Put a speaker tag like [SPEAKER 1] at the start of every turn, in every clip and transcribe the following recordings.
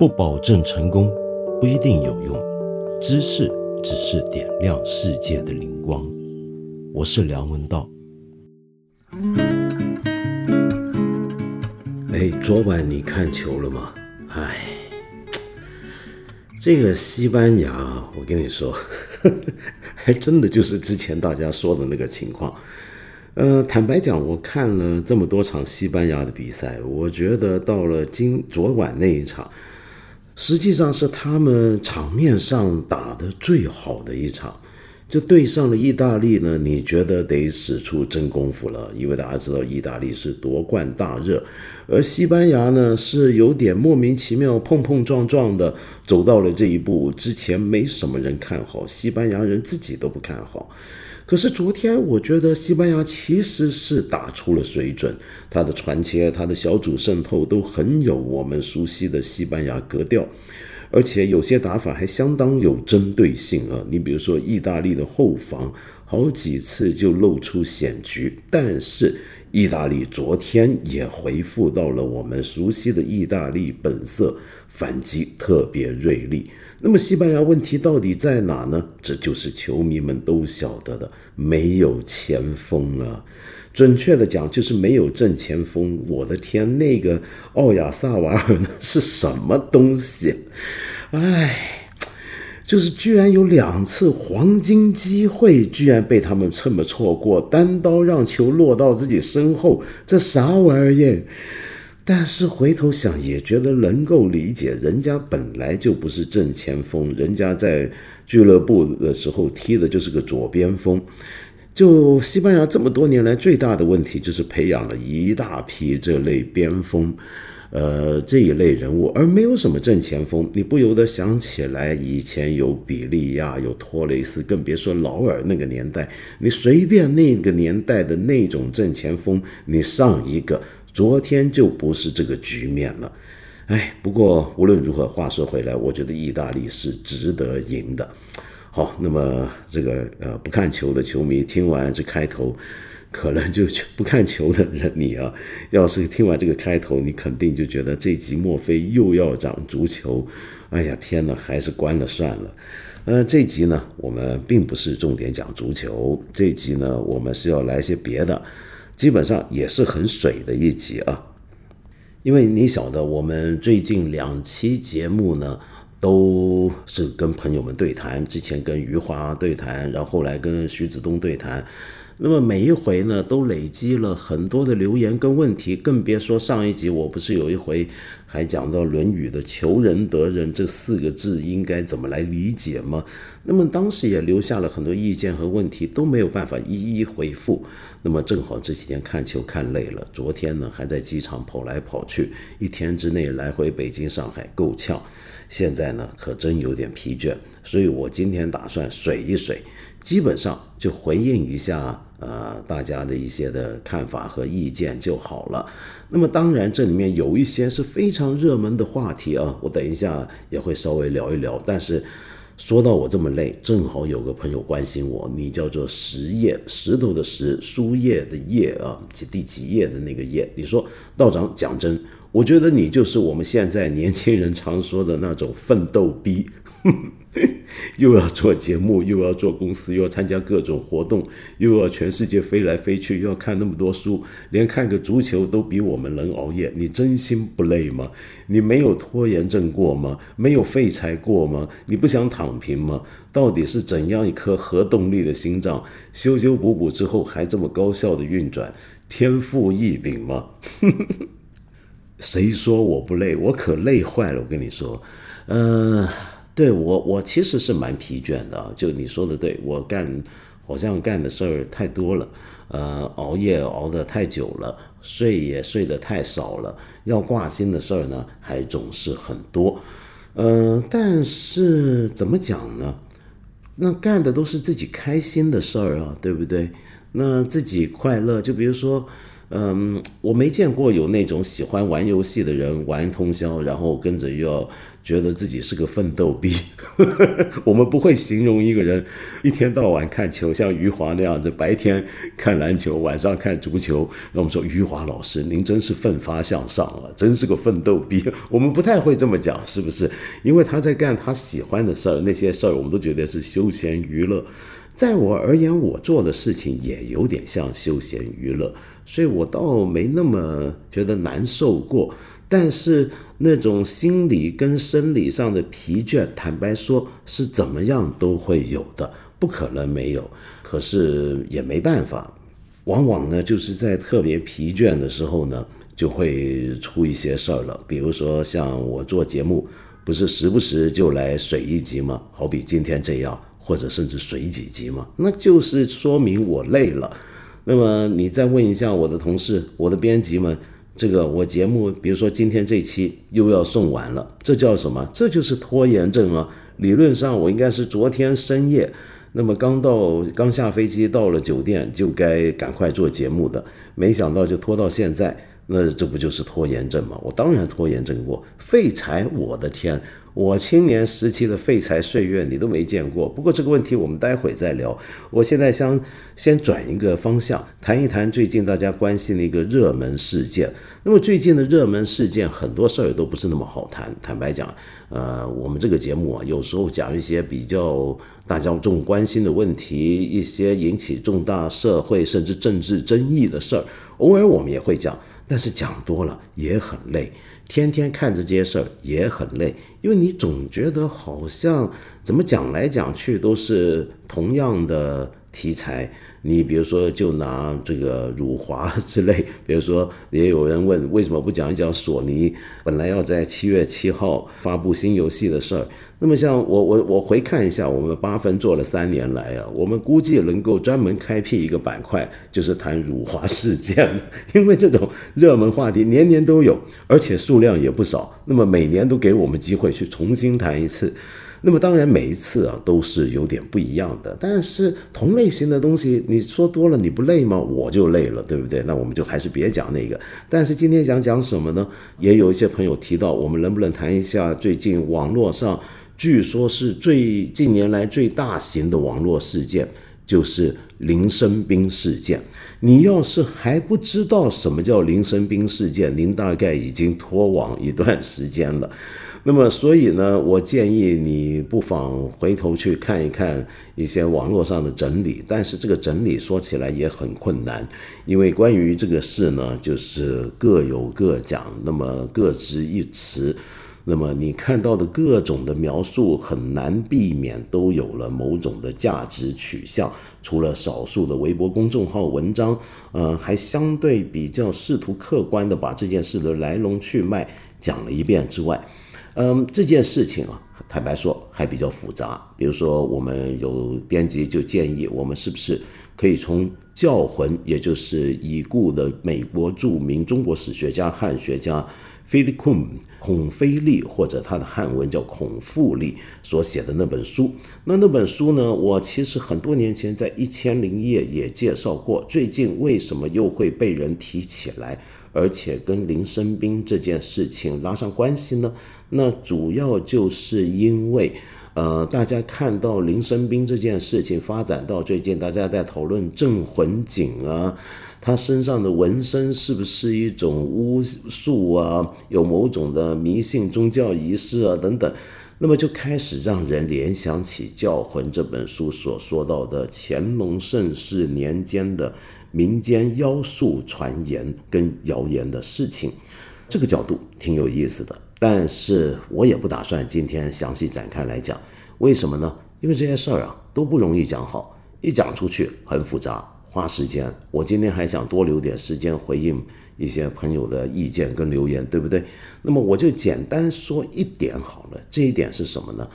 [SPEAKER 1] 不保证成功，不一定有用。知识只是点亮世界的灵光。我是梁文道。哎，昨晚你看球了吗？哎，这个西班牙，我跟你说，还真的就是之前大家说的那个情况。呃，坦白讲，我看了这么多场西班牙的比赛，我觉得到了今昨晚那一场，实际上是他们场面上打的最好的一场。就对上了意大利呢，你觉得得使出真功夫了，因为大家知道意大利是夺冠大热，而西班牙呢是有点莫名其妙碰碰撞撞的走到了这一步，之前没什么人看好，西班牙人自己都不看好。可是昨天，我觉得西班牙其实是打出了水准，他的传切、他的小组渗透都很有我们熟悉的西班牙格调，而且有些打法还相当有针对性啊。你比如说，意大利的后防好几次就露出险局，但是意大利昨天也回复到了我们熟悉的意大利本色，反击特别锐利。那么西班牙问题到底在哪呢？这就是球迷们都晓得的，没有前锋啊。准确的讲，就是没有正前锋。我的天，那个奥亚萨瓦尔是什么东西？哎，就是居然有两次黄金机会，居然被他们这么错过，单刀让球落到自己身后，这啥玩意儿？但是回头想也觉得能够理解，人家本来就不是正前锋，人家在俱乐部的时候踢的就是个左边锋。就西班牙这么多年来最大的问题就是培养了一大批这类边锋，呃这一类人物，而没有什么正前锋。你不由得想起来以前有比利亚、有托雷斯，更别说劳尔那个年代。你随便那个年代的那种正前锋，你上一个。昨天就不是这个局面了，哎，不过无论如何，话说回来，我觉得意大利是值得赢的。好，那么这个呃不看球的球迷听完这开头，可能就不看球的人，你啊，要是听完这个开头，你肯定就觉得这集莫非又要讲足球？哎呀，天哪，还是关了算了。呃，这集呢，我们并不是重点讲足球，这集呢，我们是要来些别的。基本上也是很水的一集啊，因为你晓得，我们最近两期节目呢，都是跟朋友们对谈，之前跟余华对谈，然后后来跟徐子东对谈。那么每一回呢，都累积了很多的留言跟问题，更别说上一集我不是有一回还讲到《论语》的“求仁得仁”这四个字应该怎么来理解吗？那么当时也留下了很多意见和问题，都没有办法一一回复。那么正好这几天看球看累了，昨天呢还在机场跑来跑去，一天之内来回北京、上海够呛。现在呢可真有点疲倦，所以我今天打算水一水，基本上就回应一下。呃，大家的一些的看法和意见就好了。那么，当然这里面有一些是非常热门的话题啊，我等一下也会稍微聊一聊。但是说到我这么累，正好有个朋友关心我，你叫做石叶石头的石，书页的页啊，几第几页的那个页。你说道长讲真，我觉得你就是我们现在年轻人常说的那种奋斗逼。又要做节目，又要做公司，又要参加各种活动，又要全世界飞来飞去，又要看那么多书，连看个足球都比我们能熬夜。你真心不累吗？你没有拖延症过吗？没有废柴过吗？你不想躺平吗？到底是怎样一颗核动力的心脏，修修补补之后还这么高效的运转？天赋异禀吗？谁说我不累？我可累坏了！我跟你说，嗯。对我，我其实是蛮疲倦的。就你说的，对我干好像干的事儿太多了，呃，熬夜熬得太久了，睡也睡得太少了，要挂心的事儿呢还总是很多。嗯，但是怎么讲呢？那干的都是自己开心的事儿啊，对不对？那自己快乐，就比如说，嗯，我没见过有那种喜欢玩游戏的人玩通宵，然后跟着又要觉得自己是个奋斗逼。我们不会形容一个人一天到晚看球，像余华那样子，白天看篮球，晚上看足球。那我们说余华老师，您真是奋发向上啊，真是个奋斗逼。我们不太会这么讲，是不是？因为他在干他喜欢的事儿，那些事儿我们都觉得是休闲娱乐。在我而言，我做的事情也有点像休闲娱乐，所以我倒没那么觉得难受过。但是那种心理跟生理上的疲倦，坦白说是怎么样都会有的，不可能没有。可是也没办法，往往呢就是在特别疲倦的时候呢，就会出一些事儿了。比如说像我做节目，不是时不时就来水一集吗？好比今天这样。或者甚至水几集吗，那就是说明我累了。那么你再问一下我的同事、我的编辑们，这个我节目，比如说今天这期又要送完了，这叫什么？这就是拖延症啊！理论上我应该是昨天深夜，那么刚到刚下飞机到了酒店就该赶快做节目的，没想到就拖到现在，那这不就是拖延症吗？我当然拖延症过，废柴！我的天！我青年时期的废柴岁月你都没见过，不过这个问题我们待会再聊。我现在想先转一个方向，谈一谈最近大家关心的一个热门事件。那么最近的热门事件很多事儿都不是那么好谈。坦白讲，呃，我们这个节目啊，有时候讲一些比较大家重关心的问题，一些引起重大社会甚至政治争议的事儿，偶尔我们也会讲，但是讲多了也很累。天天看着这些事儿也很累，因为你总觉得好像怎么讲来讲去都是同样的题材。你比如说，就拿这个辱华之 类，比如说，也有人问为什么不讲一讲索尼本来要在七月七号发布新游戏的事儿。那么，像我我我回看一下，我们八分做了三年来啊，我们估计能够专门开辟一个板块，就是谈辱华事件因为这种热门话题年年都有，而且数量也不少。那么每年都给我们机会去重新谈一次。那么当然，每一次啊都是有点不一样的。但是同类型的东西，你说多了你不累吗？我就累了，对不对？那我们就还是别讲那个。但是今天想讲什么呢？也有一些朋友提到，我们能不能谈一下最近网络上据说是最近年来最大型的网络事件，就是林生斌事件。你要是还不知道什么叫林生斌事件，您大概已经脱网一段时间了。那么，所以呢，我建议你不妨回头去看一看一些网络上的整理。但是这个整理说起来也很困难，因为关于这个事呢，就是各有各讲，那么各执一词。那么你看到的各种的描述，很难避免都有了某种的价值取向。除了少数的微博公众号文章，呃，还相对比较试图客观的把这件事的来龙去脉讲了一遍之外。嗯，这件事情啊，坦白说还比较复杂。比如说，我们有编辑就建议，我们是不是可以从教魂，也就是已故的美国著名中国史学家、汉学家菲利孔孔菲利，或者他的汉文叫孔富利所写的那本书。那那本书呢，我其实很多年前在一千零一夜也介绍过。最近为什么又会被人提起来？而且跟林生斌这件事情拉上关系呢？那主要就是因为，呃，大家看到林生斌这件事情发展到最近，大家在讨论镇魂井啊，他身上的纹身是不是一种巫术啊？有某种的迷信宗教仪式啊等等，那么就开始让人联想起《教魂》这本书所说到的乾隆盛世年间的。民间妖术传言跟谣言的事情，这个角度挺有意思的，但是我也不打算今天详细展开来讲。为什么呢？因为这些事儿啊都不容易讲好，一讲出去很复杂，花时间。我今天还想多留点时间回应一些朋友的意见跟留言，对不对？那么我就简单说一点好了。这一点是什么呢？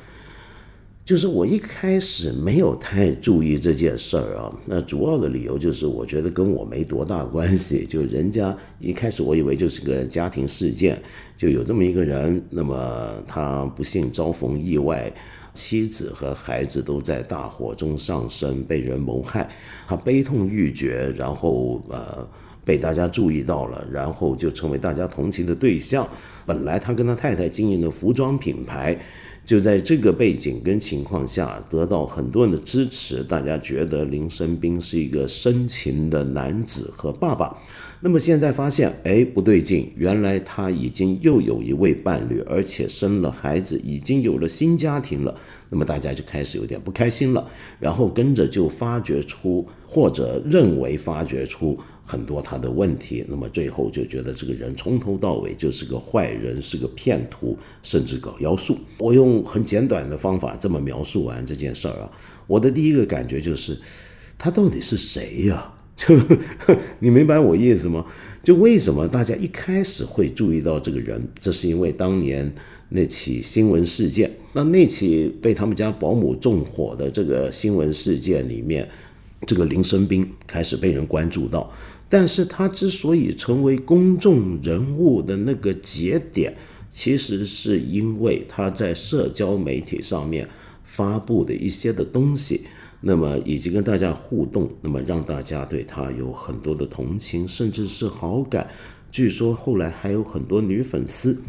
[SPEAKER 1] 就是我一开始没有太注意这件事儿啊，那主要的理由就是我觉得跟我没多大关系。就人家一开始我以为就是个家庭事件，就有这么一个人，那么他不幸遭逢意外，妻子和孩子都在大火中丧生，被人谋害，他悲痛欲绝，然后呃被大家注意到了，然后就成为大家同情的对象。本来他跟他太太经营的服装品牌，就在这个背景跟情况下得到很多人的支持，大家觉得林生斌是一个深情的男子和爸爸。那么现在发现，哎，不对劲，原来他已经又有一位伴侣，而且生了孩子，已经有了新家庭了。那么大家就开始有点不开心了，然后跟着就发掘出或者认为发掘出很多他的问题。那么最后就觉得这个人从头到尾就是个坏人，是个骗徒，甚至搞妖术。我用很简短的方法这么描述完这件事儿啊，我的第一个感觉就是，他到底是谁呀？就 你明白我意思吗？就为什么大家一开始会注意到这个人？这是因为当年那起新闻事件。那那起被他们家保姆纵火的这个新闻事件里面，这个林生斌开始被人关注到。但是他之所以成为公众人物的那个节点，其实是因为他在社交媒体上面发布的一些的东西。那么以及跟大家互动，那么让大家对他有很多的同情，甚至是好感。据说后来还有很多女粉丝，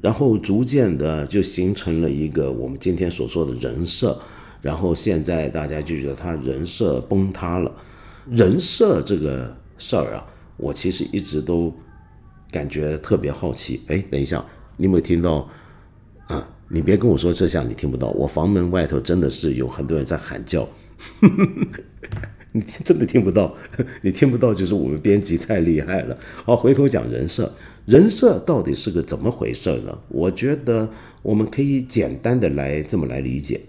[SPEAKER 1] 然后逐渐的就形成了一个我们今天所说的人设。然后现在大家就觉得他人设崩塌了。人设这个事儿啊，我其实一直都感觉特别好奇。哎，等一下，你有没有听到？啊！你别跟我说这下你听不到，我房门外头真的是有很多人在喊叫，你听真的听不到？你听不到就是我们编辑太厉害了。好，回头讲人设，人设到底是个怎么回事呢？我觉得我们可以简单的来这么来理解，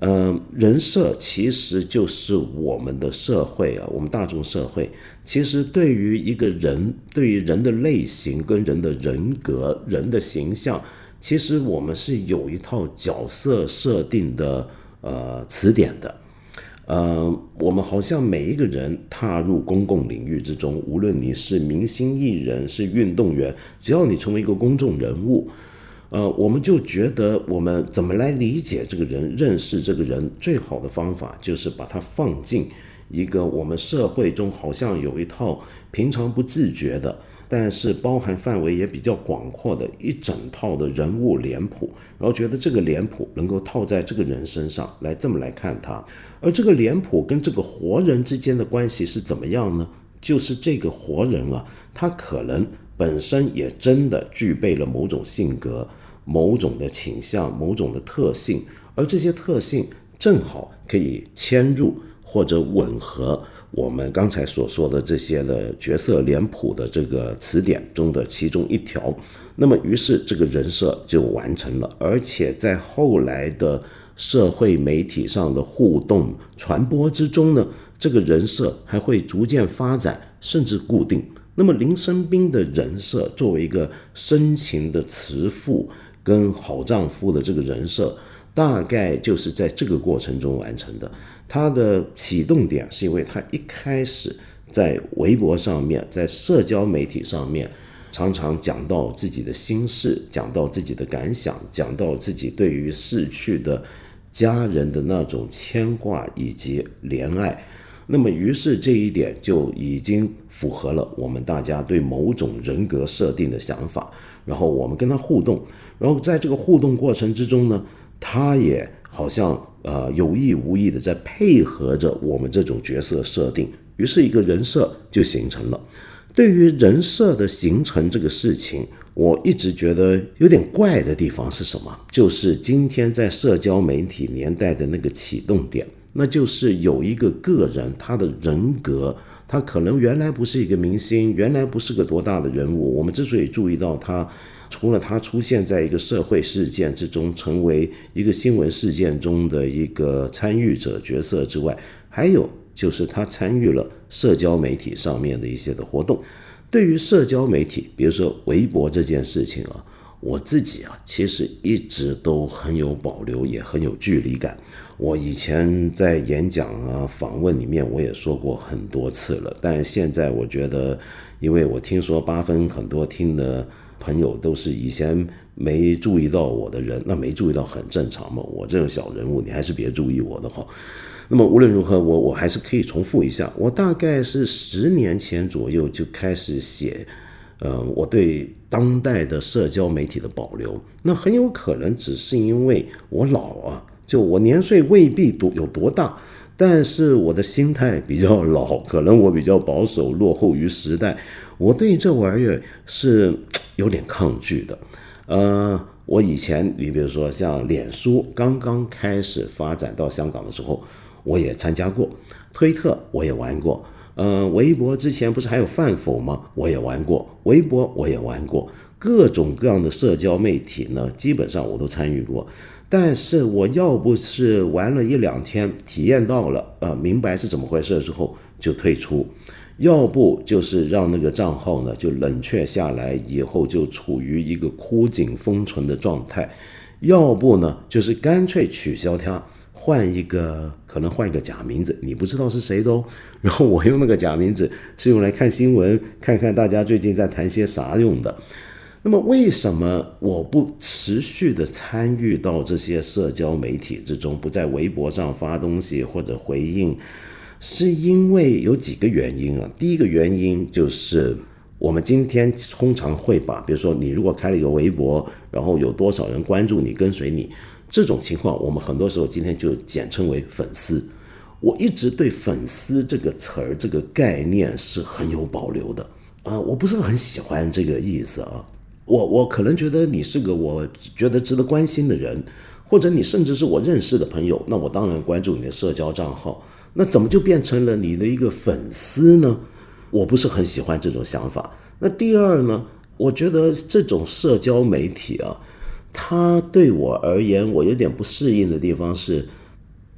[SPEAKER 1] 嗯，人设其实就是我们的社会啊，我们大众社会其实对于一个人，对于人的类型跟人的人格、人的形象。其实我们是有一套角色设定的呃词典的，呃，我们好像每一个人踏入公共领域之中，无论你是明星艺人是运动员，只要你成为一个公众人物，呃，我们就觉得我们怎么来理解这个人、认识这个人，最好的方法就是把它放进一个我们社会中好像有一套平常不自觉的。但是包含范围也比较广阔的一整套的人物脸谱，然后觉得这个脸谱能够套在这个人身上来这么来看他，而这个脸谱跟这个活人之间的关系是怎么样呢？就是这个活人啊，他可能本身也真的具备了某种性格、某种的倾向、某种的特性，而这些特性正好可以嵌入或者吻合。我们刚才所说的这些的角色脸谱的这个词典中的其中一条，那么于是这个人设就完成了，而且在后来的社会媒体上的互动传播之中呢，这个人设还会逐渐发展，甚至固定。那么林生斌的人设作为一个深情的慈父跟好丈夫的这个人设，大概就是在这个过程中完成的。他的启动点是因为他一开始在微博上面，在社交媒体上面，常常讲到自己的心事，讲到自己的感想，讲到自己对于逝去的家人的那种牵挂以及怜爱。那么，于是这一点就已经符合了我们大家对某种人格设定的想法。然后我们跟他互动，然后在这个互动过程之中呢，他也好像。呃，有意无意的在配合着我们这种角色设定，于是一个人设就形成了。对于人设的形成这个事情，我一直觉得有点怪的地方是什么？就是今天在社交媒体年代的那个启动点，那就是有一个个人他的人格，他可能原来不是一个明星，原来不是个多大的人物。我们之所以注意到他。除了他出现在一个社会事件之中，成为一个新闻事件中的一个参与者角色之外，还有就是他参与了社交媒体上面的一些的活动。对于社交媒体，比如说微博这件事情啊，我自己啊其实一直都很有保留，也很有距离感。我以前在演讲啊、访问里面我也说过很多次了，但现在我觉得，因为我听说八分很多听的。朋友都是以前没注意到我的人，那没注意到很正常嘛。我这种小人物，你还是别注意我的好。那么无论如何，我我还是可以重复一下，我大概是十年前左右就开始写，呃，我对当代的社交媒体的保留，那很有可能只是因为我老啊，就我年岁未必多有多大，但是我的心态比较老，可能我比较保守，落后于时代，我对这玩意儿是有点抗拒的，呃。我以前，你比如说像脸书刚刚开始发展到香港的时候，我也参加过；推特我也玩过，呃，微博之前不是还有饭否吗？我也玩过，微博我也玩过，各种各样的社交媒体呢，基本上我都参与过。但是我要不是玩了一两天，体验到了，呃，明白是怎么回事之后，就退出。要不就是让那个账号呢就冷却下来，以后就处于一个枯井封存的状态；要不呢就是干脆取消它，换一个可能换一个假名字，你不知道是谁的哦。然后我用那个假名字是用来看新闻，看看大家最近在谈些啥用的。那么为什么我不持续的参与到这些社交媒体之中，不在微博上发东西或者回应？是因为有几个原因啊。第一个原因就是，我们今天通常会把，比如说你如果开了一个微博，然后有多少人关注你、跟随你，这种情况，我们很多时候今天就简称为粉丝。我一直对粉丝这个词儿、这个概念是很有保留的啊，我不是很喜欢这个意思啊。我我可能觉得你是个我觉得值得关心的人，或者你甚至是我认识的朋友，那我当然关注你的社交账号。那怎么就变成了你的一个粉丝呢？我不是很喜欢这种想法。那第二呢？我觉得这种社交媒体啊，他对我而言，我有点不适应的地方是，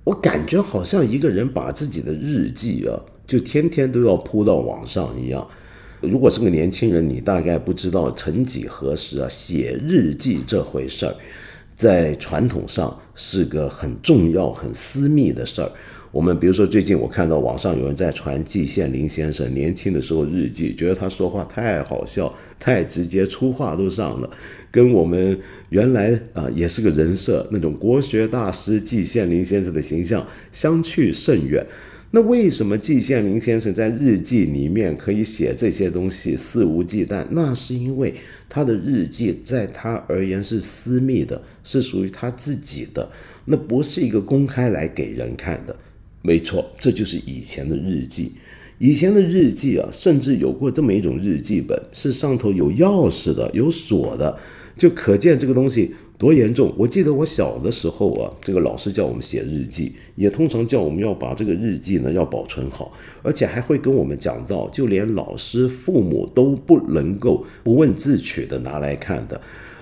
[SPEAKER 1] 我感觉好像一个人把自己的日记啊，就天天都要铺到网上一样。如果是个年轻人，你大概不知道，曾几何时啊，写日记这回事儿，在传统上是个很重要、很私密的事儿。我们比如说，最近我看到网上有人在传季羡林先生年轻的时候日记，觉得他说话太好笑、太直接，粗话都上了，跟我们原来啊也是个人设那种国学大师季羡林先生的形象相去甚远。那为什么季羡林先生在日记里面可以写这些东西肆无忌惮？那是因为他的日记在他而言是私密的，是属于他自己的，那不是一个公开来给人看的。没错，这就是以前的日记。以前的日记啊，甚至有过这么一种日记本，是上头有钥匙的、有锁的，就可见这个东西多严重。我记得我小的时候啊，这个老师叫我们写日记，也通常叫我们要把这个日记呢要保存好，而且还会跟我们讲到，就连老师、父母都不能够不问自取的拿来看的。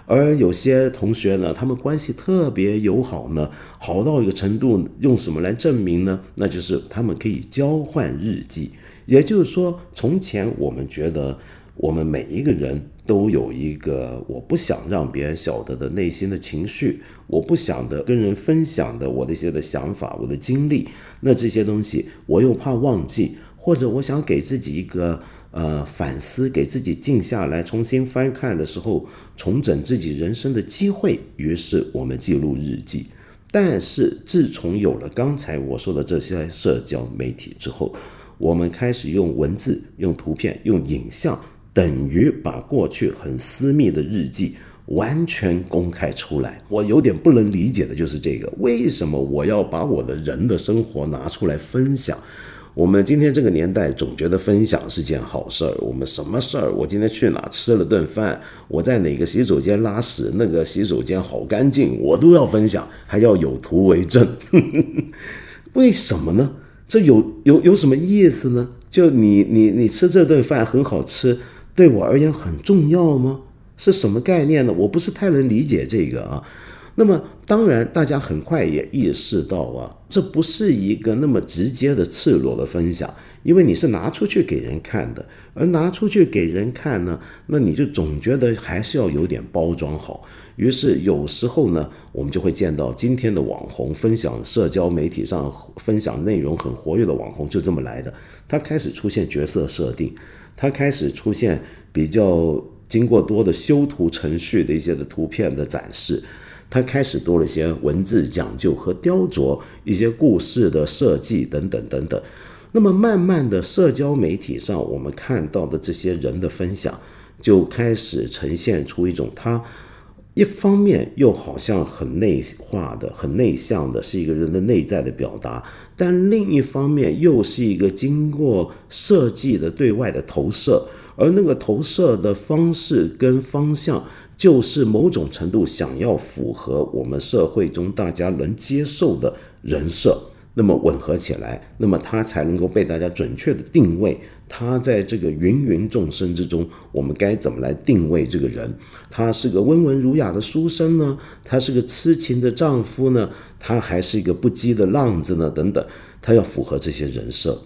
[SPEAKER 1] 而有些同学呢，他们关系特别友好呢，好到一个程度，用什么来证明呢？那就是他们可以交换日记。也就是说，从前我们觉得我们每一个人都有一个我不想让别人晓得的内心的情绪，我不想的跟人分享的我的一些的想法、我的经历。那这些东西我又怕忘记，或者我想给自己一个。呃，反思，给自己静下来，重新翻看的时候，重整自己人生的机会。于是我们记录日记。但是自从有了刚才我说的这些社交媒体之后，我们开始用文字、用图片、用影像，等于把过去很私密的日记完全公开出来。我有点不能理解的就是这个：为什么我要把我的人的生活拿出来分享？我们今天这个年代总觉得分享是件好事儿。我们什么事儿？我今天去哪吃了顿饭？我在哪个洗手间拉屎？那个洗手间好干净，我都要分享，还要有图为证。为什么呢？这有有有什么意思呢？就你你你吃这顿饭很好吃，对我而言很重要吗？是什么概念呢？我不是太能理解这个啊。那么，当然，大家很快也意识到啊，这不是一个那么直接的、赤裸的分享，因为你是拿出去给人看的，而拿出去给人看呢，那你就总觉得还是要有点包装好。于是，有时候呢，我们就会见到今天的网红分享社交媒体上分享内容很活跃的网红，就这么来的。他开始出现角色设定，他开始出现比较经过多的修图程序的一些的图片的展示。它开始多了一些文字讲究和雕琢，一些故事的设计等等等等。那么慢慢的，社交媒体上我们看到的这些人的分享，就开始呈现出一种他一方面又好像很内化的、很内向的，是一个人的内在的表达，但另一方面又是一个经过设计的对外的投射。而那个投射的方式跟方向，就是某种程度想要符合我们社会中大家能接受的人设，那么吻合起来，那么它才能够被大家准确的定位。他在这个芸芸众生之中，我们该怎么来定位这个人？他是个温文儒雅的书生呢？他是个痴情的丈夫呢？他还是一个不羁的浪子呢？等等，他要符合这些人设。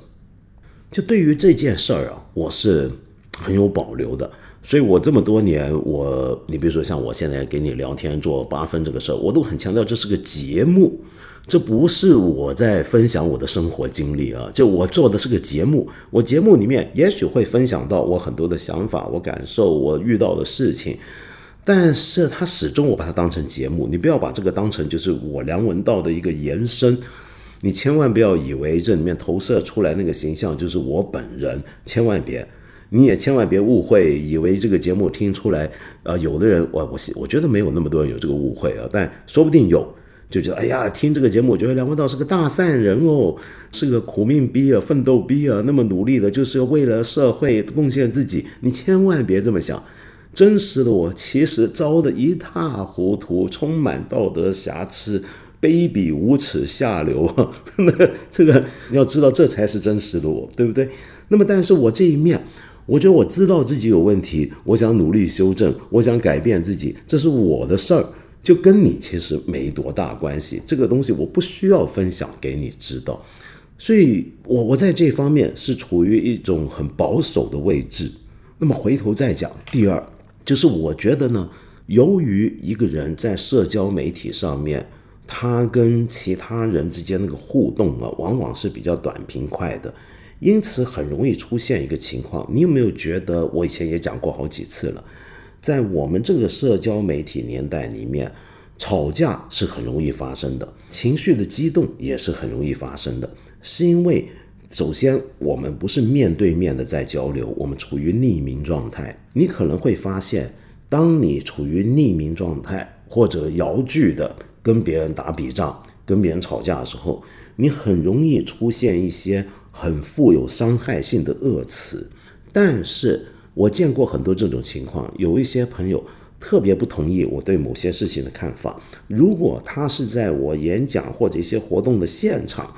[SPEAKER 1] 就对于这件事儿啊，我是。很有保留的，所以我这么多年，我你比如说像我现在给你聊天做八分这个事儿，我都很强调这是个节目，这不是我在分享我的生活经历啊，就我做的是个节目，我节目里面也许会分享到我很多的想法、我感受、我遇到的事情，但是它始终我把它当成节目，你不要把这个当成就是我梁文道的一个延伸，你千万不要以为这里面投射出来那个形象就是我本人，千万别。你也千万别误会，以为这个节目听出来，啊，有的人，我我我觉得没有那么多人有这个误会啊，但说不定有，就觉得，哎呀，听这个节目，我觉得梁文道是个大善人哦，是个苦命逼啊，奋斗逼啊，那么努力的，就是为了社会贡献自己。你千万别这么想，真实的我其实糟的一塌糊涂，充满道德瑕疵，卑鄙无耻，下流。那 这个你要知道，这才是真实的我，对不对？那么，但是我这一面。我觉得我知道自己有问题，我想努力修正，我想改变自己，这是我的事儿，就跟你其实没多大关系。这个东西我不需要分享给你知道，所以我我在这方面是处于一种很保守的位置。那么回头再讲，第二就是我觉得呢，由于一个人在社交媒体上面，他跟其他人之间那个互动啊，往往是比较短平快的。因此很容易出现一个情况，你有没有觉得？我以前也讲过好几次了，在我们这个社交媒体年代里面，吵架是很容易发生的，情绪的激动也是很容易发生的。是因为首先我们不是面对面的在交流，我们处于匿名状态。你可能会发现，当你处于匿名状态或者摇句的跟别人打笔仗、跟别人吵架的时候，你很容易出现一些。很富有伤害性的恶词，但是我见过很多这种情况，有一些朋友特别不同意我对某些事情的看法。如果他是在我演讲或者一些活动的现场，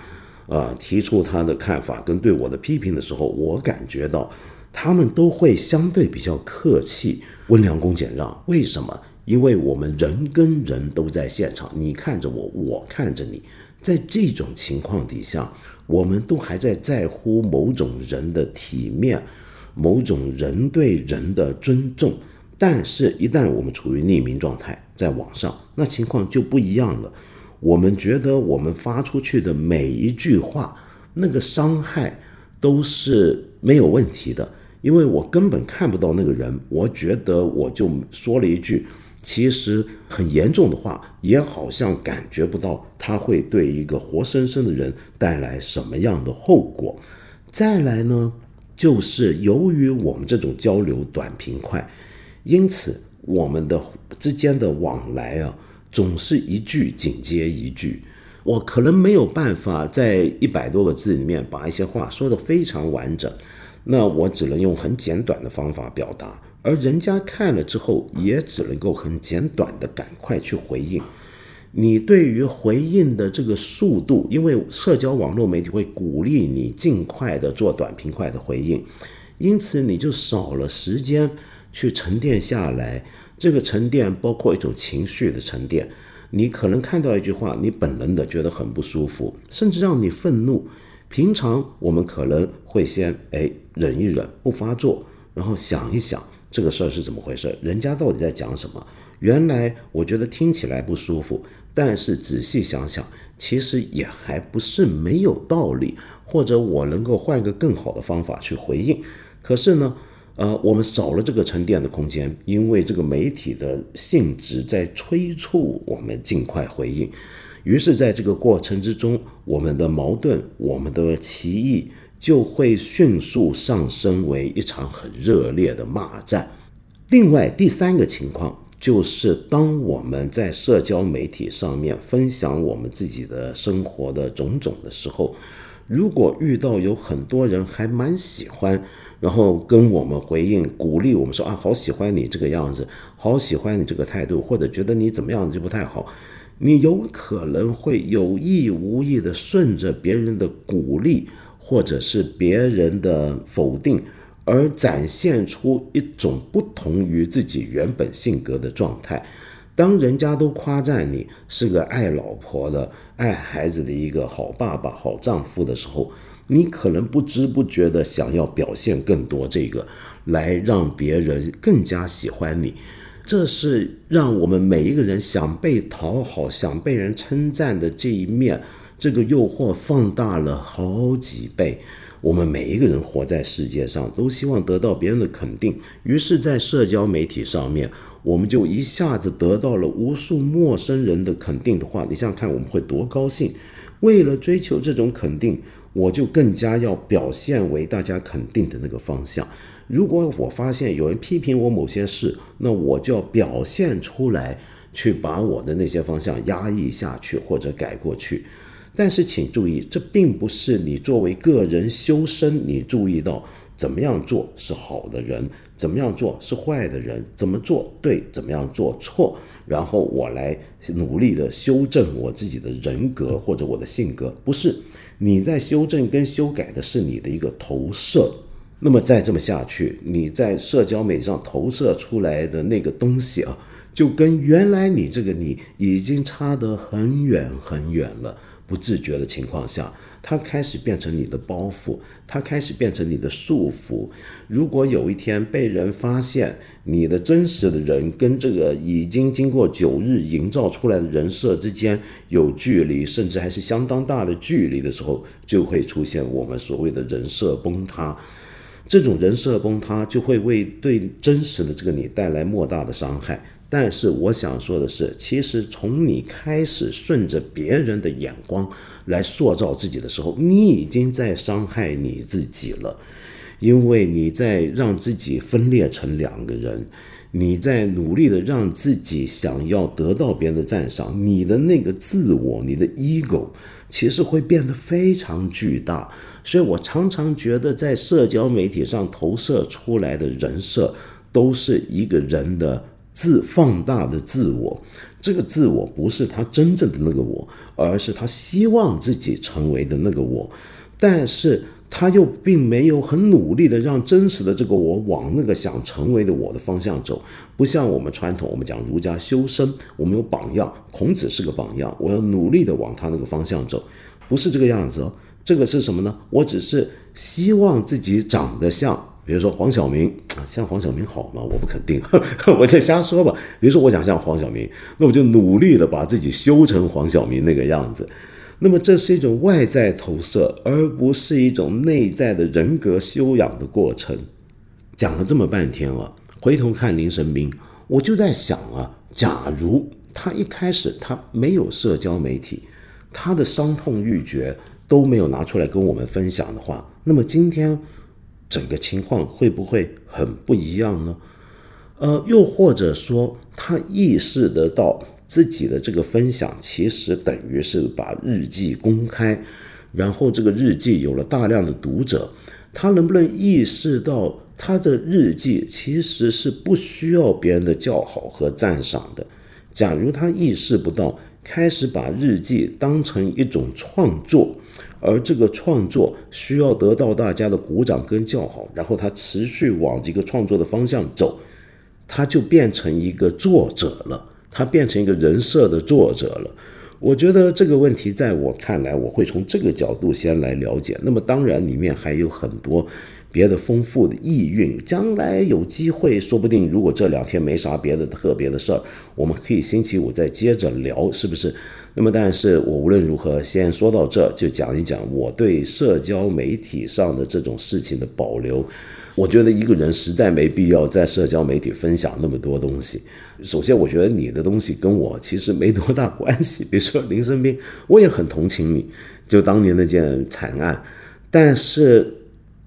[SPEAKER 1] 呃，提出他的看法跟对我的批评的时候，我感觉到他们都会相对比较客气、温良恭俭让。为什么？因为我们人跟人都在现场，你看着我，我看着你，在这种情况底下。我们都还在在乎某种人的体面，某种人对人的尊重，但是，一旦我们处于匿名状态，在网上，那情况就不一样了。我们觉得我们发出去的每一句话，那个伤害都是没有问题的，因为我根本看不到那个人，我觉得我就说了一句。其实很严重的话，也好像感觉不到他会对一个活生生的人带来什么样的后果。再来呢，就是由于我们这种交流短平快，因此我们的之间的往来啊，总是一句紧接一句。我可能没有办法在一百多个字里面把一些话说得非常完整，那我只能用很简短的方法表达。而人家看了之后，也只能够很简短的赶快去回应。你对于回应的这个速度，因为社交网络媒体会鼓励你尽快的做短平快的回应，因此你就少了时间去沉淀下来。这个沉淀包括一种情绪的沉淀。你可能看到一句话，你本能的觉得很不舒服，甚至让你愤怒。平常我们可能会先哎忍一忍，不发作，然后想一想。这个事儿是怎么回事？人家到底在讲什么？原来我觉得听起来不舒服，但是仔细想想，其实也还不是没有道理，或者我能够换个更好的方法去回应。可是呢，呃，我们少了这个沉淀的空间，因为这个媒体的性质在催促我们尽快回应。于是，在这个过程之中，我们的矛盾、我们的歧义就会迅速上升为一场很热烈的骂战。另外，第三个情况就是，当我们在社交媒体上面分享我们自己的生活的种种的时候，如果遇到有很多人还蛮喜欢。然后跟我们回应鼓励我们说啊，好喜欢你这个样子，好喜欢你这个态度，或者觉得你怎么样就不太好，你有可能会有意无意的顺着别人的鼓励或者是别人的否定，而展现出一种不同于自己原本性格的状态。当人家都夸赞你是个爱老婆的、爱孩子的一个好爸爸、好丈夫的时候。你可能不知不觉的想要表现更多，这个来让别人更加喜欢你，这是让我们每一个人想被讨好、想被人称赞的这一面，这个诱惑放大了好几倍。我们每一个人活在世界上，都希望得到别人的肯定，于是，在社交媒体上面，我们就一下子得到了无数陌生人的肯定的话，你想想看，我们会多高兴？为了追求这种肯定。我就更加要表现为大家肯定的那个方向。如果我发现有人批评我某些事，那我就要表现出来，去把我的那些方向压抑下去或者改过去。但是请注意，这并不是你作为个人修身，你注意到怎么样做是好的人，怎么样做是坏的人，怎么做对，怎么样做错，然后我来努力的修正我自己的人格或者我的性格，不是。你在修正跟修改的是你的一个投射，那么再这么下去，你在社交媒体上投射出来的那个东西啊，就跟原来你这个你已经差得很远很远了。不自觉的情况下。它开始变成你的包袱，它开始变成你的束缚。如果有一天被人发现你的真实的人跟这个已经经过九日营造出来的人设之间有距离，甚至还是相当大的距离的时候，就会出现我们所谓的人设崩塌。这种人设崩塌就会为对真实的这个你带来莫大的伤害。但是我想说的是，其实从你开始顺着别人的眼光来塑造自己的时候，你已经在伤害你自己了，因为你在让自己分裂成两个人，你在努力的让自己想要得到别人的赞赏，你的那个自我，你的 ego，其实会变得非常巨大。所以我常常觉得，在社交媒体上投射出来的人设，都是一个人的。自放大的自我，这个自我不是他真正的那个我，而是他希望自己成为的那个我，但是他又并没有很努力的让真实的这个我往那个想成为的我的方向走。不像我们传统，我们讲儒家修身，我们有榜样，孔子是个榜样，我要努力的往他那个方向走，不是这个样子哦。这个是什么呢？我只是希望自己长得像。比如说黄晓明啊，像黄晓明好吗？我不肯定，我在瞎说吧。比如说我想像黄晓明，那我就努力的把自己修成黄晓明那个样子。那么这是一种外在投射，而不是一种内在的人格修养的过程。讲了这么半天啊，回头看林神兵，我就在想啊，假如他一开始他没有社交媒体，他的伤痛欲绝都没有拿出来跟我们分享的话，那么今天。整个情况会不会很不一样呢？呃，又或者说，他意识得到自己的这个分享，其实等于是把日记公开，然后这个日记有了大量的读者，他能不能意识到他的日记其实是不需要别人的叫好和赞赏的？假如他意识不到，开始把日记当成一种创作。而这个创作需要得到大家的鼓掌跟叫好，然后他持续往这个创作的方向走，他就变成一个作者了，他变成一个人设的作者了。我觉得这个问题在我看来，我会从这个角度先来了解。那么当然里面还有很多。别的丰富的意蕴，将来有机会，说不定如果这两天没啥别的特别的事儿，我们可以星期五再接着聊，是不是？那么，但是我无论如何先说到这，就讲一讲我对社交媒体上的这种事情的保留。我觉得一个人实在没必要在社交媒体分享那么多东西。首先，我觉得你的东西跟我其实没多大关系。比如说林生斌，我也很同情你，就当年那件惨案。但是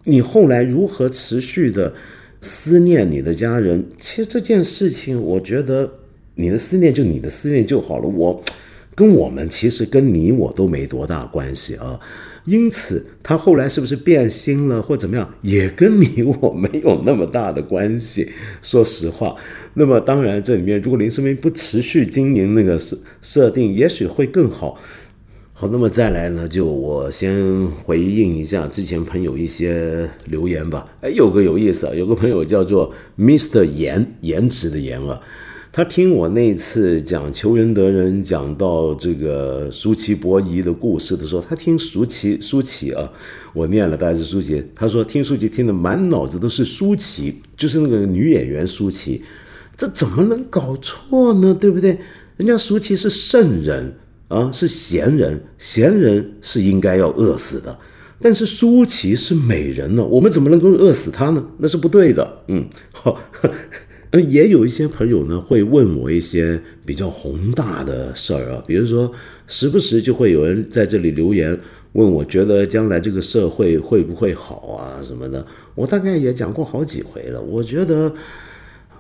[SPEAKER 1] 你后来如何持续的思念你的家人？其实这件事情，我觉得你的思念就你的思念就好了。我跟我们其实跟你我都没多大关系啊。因此，他后来是不是变心了或怎么样，也跟你我没有那么大的关系。说实话，那么当然，这里面如果林世明不持续经营那个设设定，也许会更好。好，那么再来呢，就我先回应一下之前朋友一些留言吧。哎，有个有意思啊，有个朋友叫做 Mr. 颜，颜值的颜啊。他听我那次讲求仁得仁，讲到这个舒淇伯夷的故事的时候，他听舒淇舒淇啊，我念了，大概是舒淇。他说听舒淇听的满脑子都是舒淇，就是那个女演员舒淇，这怎么能搞错呢？对不对？人家舒淇是圣人啊，是贤人，贤人是应该要饿死的，但是舒淇是美人呢，我们怎么能够饿死她呢？那是不对的。嗯，好。也有一些朋友呢，会问我一些比较宏大的事儿啊，比如说，时不时就会有人在这里留言问我，觉得将来这个社会会不会好啊什么的。我大概也讲过好几回了，我觉得。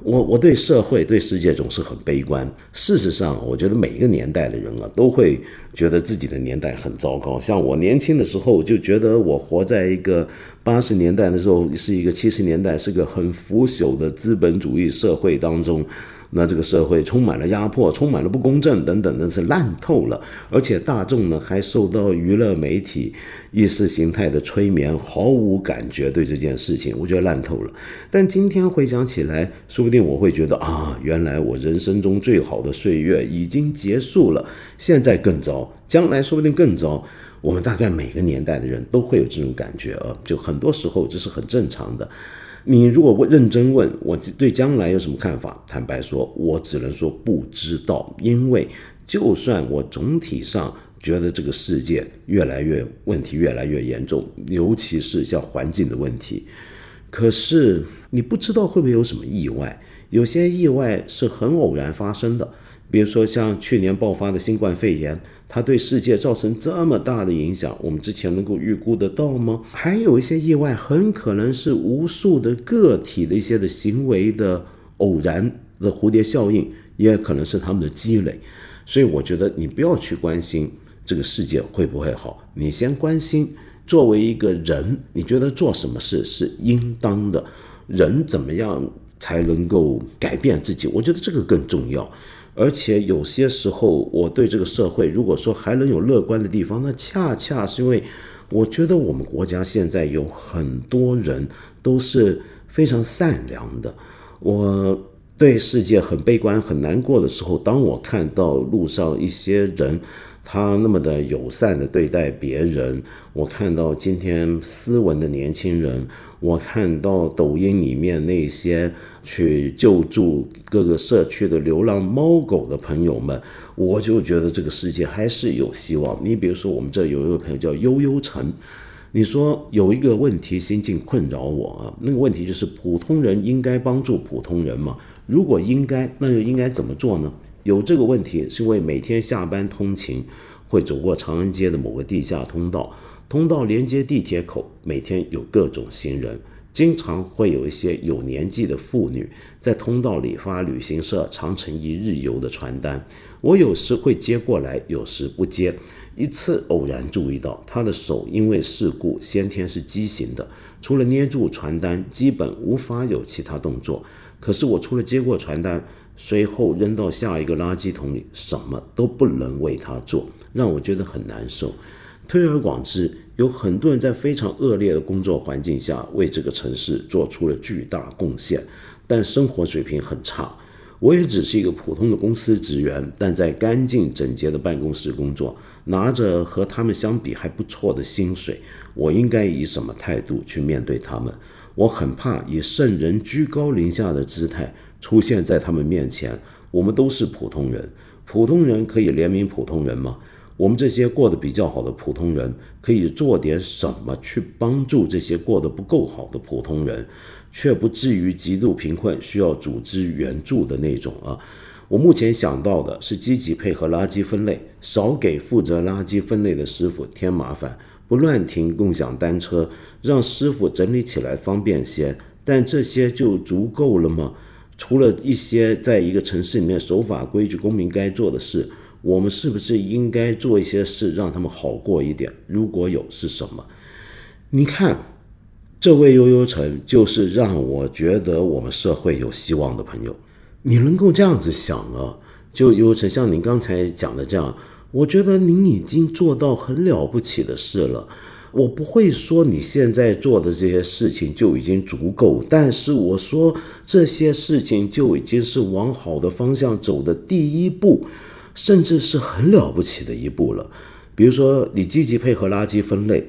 [SPEAKER 1] 我我对社会对世界总是很悲观。事实上，我觉得每一个年代的人啊，都会觉得自己的年代很糟糕。像我年轻的时候，就觉得我活在一个八十年代的时候，是一个七十年代，是个很腐朽的资本主义社会当中。那这个社会充满了压迫，充满了不公正等等的，是烂透了。而且大众呢，还受到娱乐媒体意识形态的催眠，毫无感觉对这件事情，我觉得烂透了。但今天回想起来，说不定我会觉得啊，原来我人生中最好的岁月已经结束了，现在更糟，将来说不定更糟。我们大概每个年代的人都会有这种感觉啊，就很多时候这是很正常的。你如果问认真问我对将来有什么看法？坦白说，我只能说不知道。因为就算我总体上觉得这个世界越来越问题越来越严重，尤其是像环境的问题，可是你不知道会不会有什么意外？有些意外是很偶然发生的，比如说像去年爆发的新冠肺炎。它对世界造成这么大的影响，我们之前能够预估得到吗？还有一些意外，很可能是无数的个体的一些的行为的偶然的蝴蝶效应，也可能是他们的积累。所以我觉得你不要去关心这个世界会不会好，你先关心作为一个人，你觉得做什么事是应当的，人怎么样才能够改变自己？我觉得这个更重要。而且有些时候，我对这个社会，如果说还能有乐观的地方，那恰恰是因为我觉得我们国家现在有很多人都是非常善良的。我对世界很悲观、很难过的时候，当我看到路上一些人。他那么的友善的对待别人，我看到今天斯文的年轻人，我看到抖音里面那些去救助各个社区的流浪猫狗的朋友们，我就觉得这个世界还是有希望。你比如说，我们这有一个朋友叫悠悠晨，你说有一个问题心境困扰我啊，那个问题就是普通人应该帮助普通人吗？如果应该，那又应该怎么做呢？有这个问题，是因为每天下班通勤会走过长安街的某个地下通道，通道连接地铁口，每天有各种行人，经常会有一些有年纪的妇女在通道里发旅行社长城一日游的传单，我有时会接过来，有时不接。一次偶然注意到她的手因为事故先天是畸形的，除了捏住传单，基本无法有其他动作。可是我除了接过传单，随后扔到下一个垃圾桶里，什么都不能为他做，让我觉得很难受。推而广之，有很多人在非常恶劣的工作环境下，为这个城市做出了巨大贡献，但生活水平很差。我也只是一个普通的公司职员，但在干净整洁的办公室工作，拿着和他们相比还不错的薪水，我应该以什么态度去面对他们？我很怕以圣人居高临下的姿态。出现在他们面前，我们都是普通人，普通人可以怜悯普通人吗？我们这些过得比较好的普通人，可以做点什么去帮助这些过得不够好的普通人，却不至于极度贫困需要组织援助的那种啊。我目前想到的是积极配合垃圾分类，少给负责垃圾分类的师傅添麻烦，不乱停共享单车，让师傅整理起来方便些。但这些就足够了吗？除了一些在一个城市里面守法规矩、公民该做的事，我们是不是应该做一些事，让他们好过一点？如果有，是什么？你看，这位悠悠城就是让我觉得我们社会有希望的朋友。你能够这样子想啊，就悠悠城像您刚才讲的这样，我觉得您已经做到很了不起的事了。我不会说你现在做的这些事情就已经足够，但是我说这些事情就已经是往好的方向走的第一步，甚至是很了不起的一步了。比如说，你积极配合垃圾分类，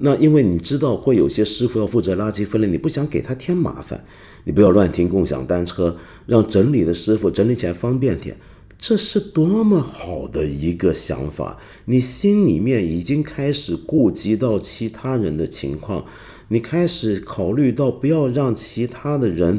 [SPEAKER 1] 那因为你知道会有些师傅要负责垃圾分类，你不想给他添麻烦，你不要乱停共享单车，让整理的师傅整理起来方便点。这是多么好的一个想法！你心里面已经开始顾及到其他人的情况，你开始考虑到不要让其他的人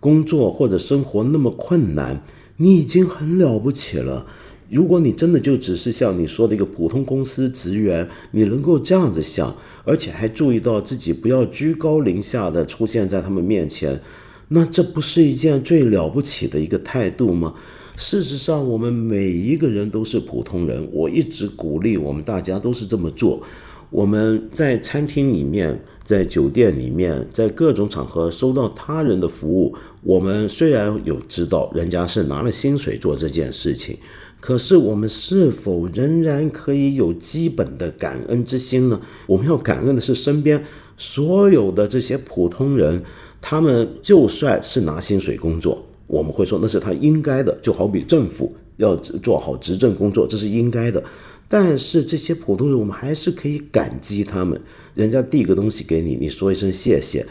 [SPEAKER 1] 工作或者生活那么困难，你已经很了不起了。如果你真的就只是像你说的一个普通公司职员，你能够这样子想，而且还注意到自己不要居高临下的出现在他们面前，那这不是一件最了不起的一个态度吗？事实上，我们每一个人都是普通人。我一直鼓励我们大家都是这么做。我们在餐厅里面，在酒店里面，在各种场合收到他人的服务，我们虽然有知道人家是拿了薪水做这件事情，可是我们是否仍然可以有基本的感恩之心呢？我们要感恩的是身边所有的这些普通人，他们就算是拿薪水工作。我们会说那是他应该的，就好比政府要做好执政工作，这是应该的。但是这些普通人，我们还是可以感激他们。人家递个东西给你，你说一声谢谢，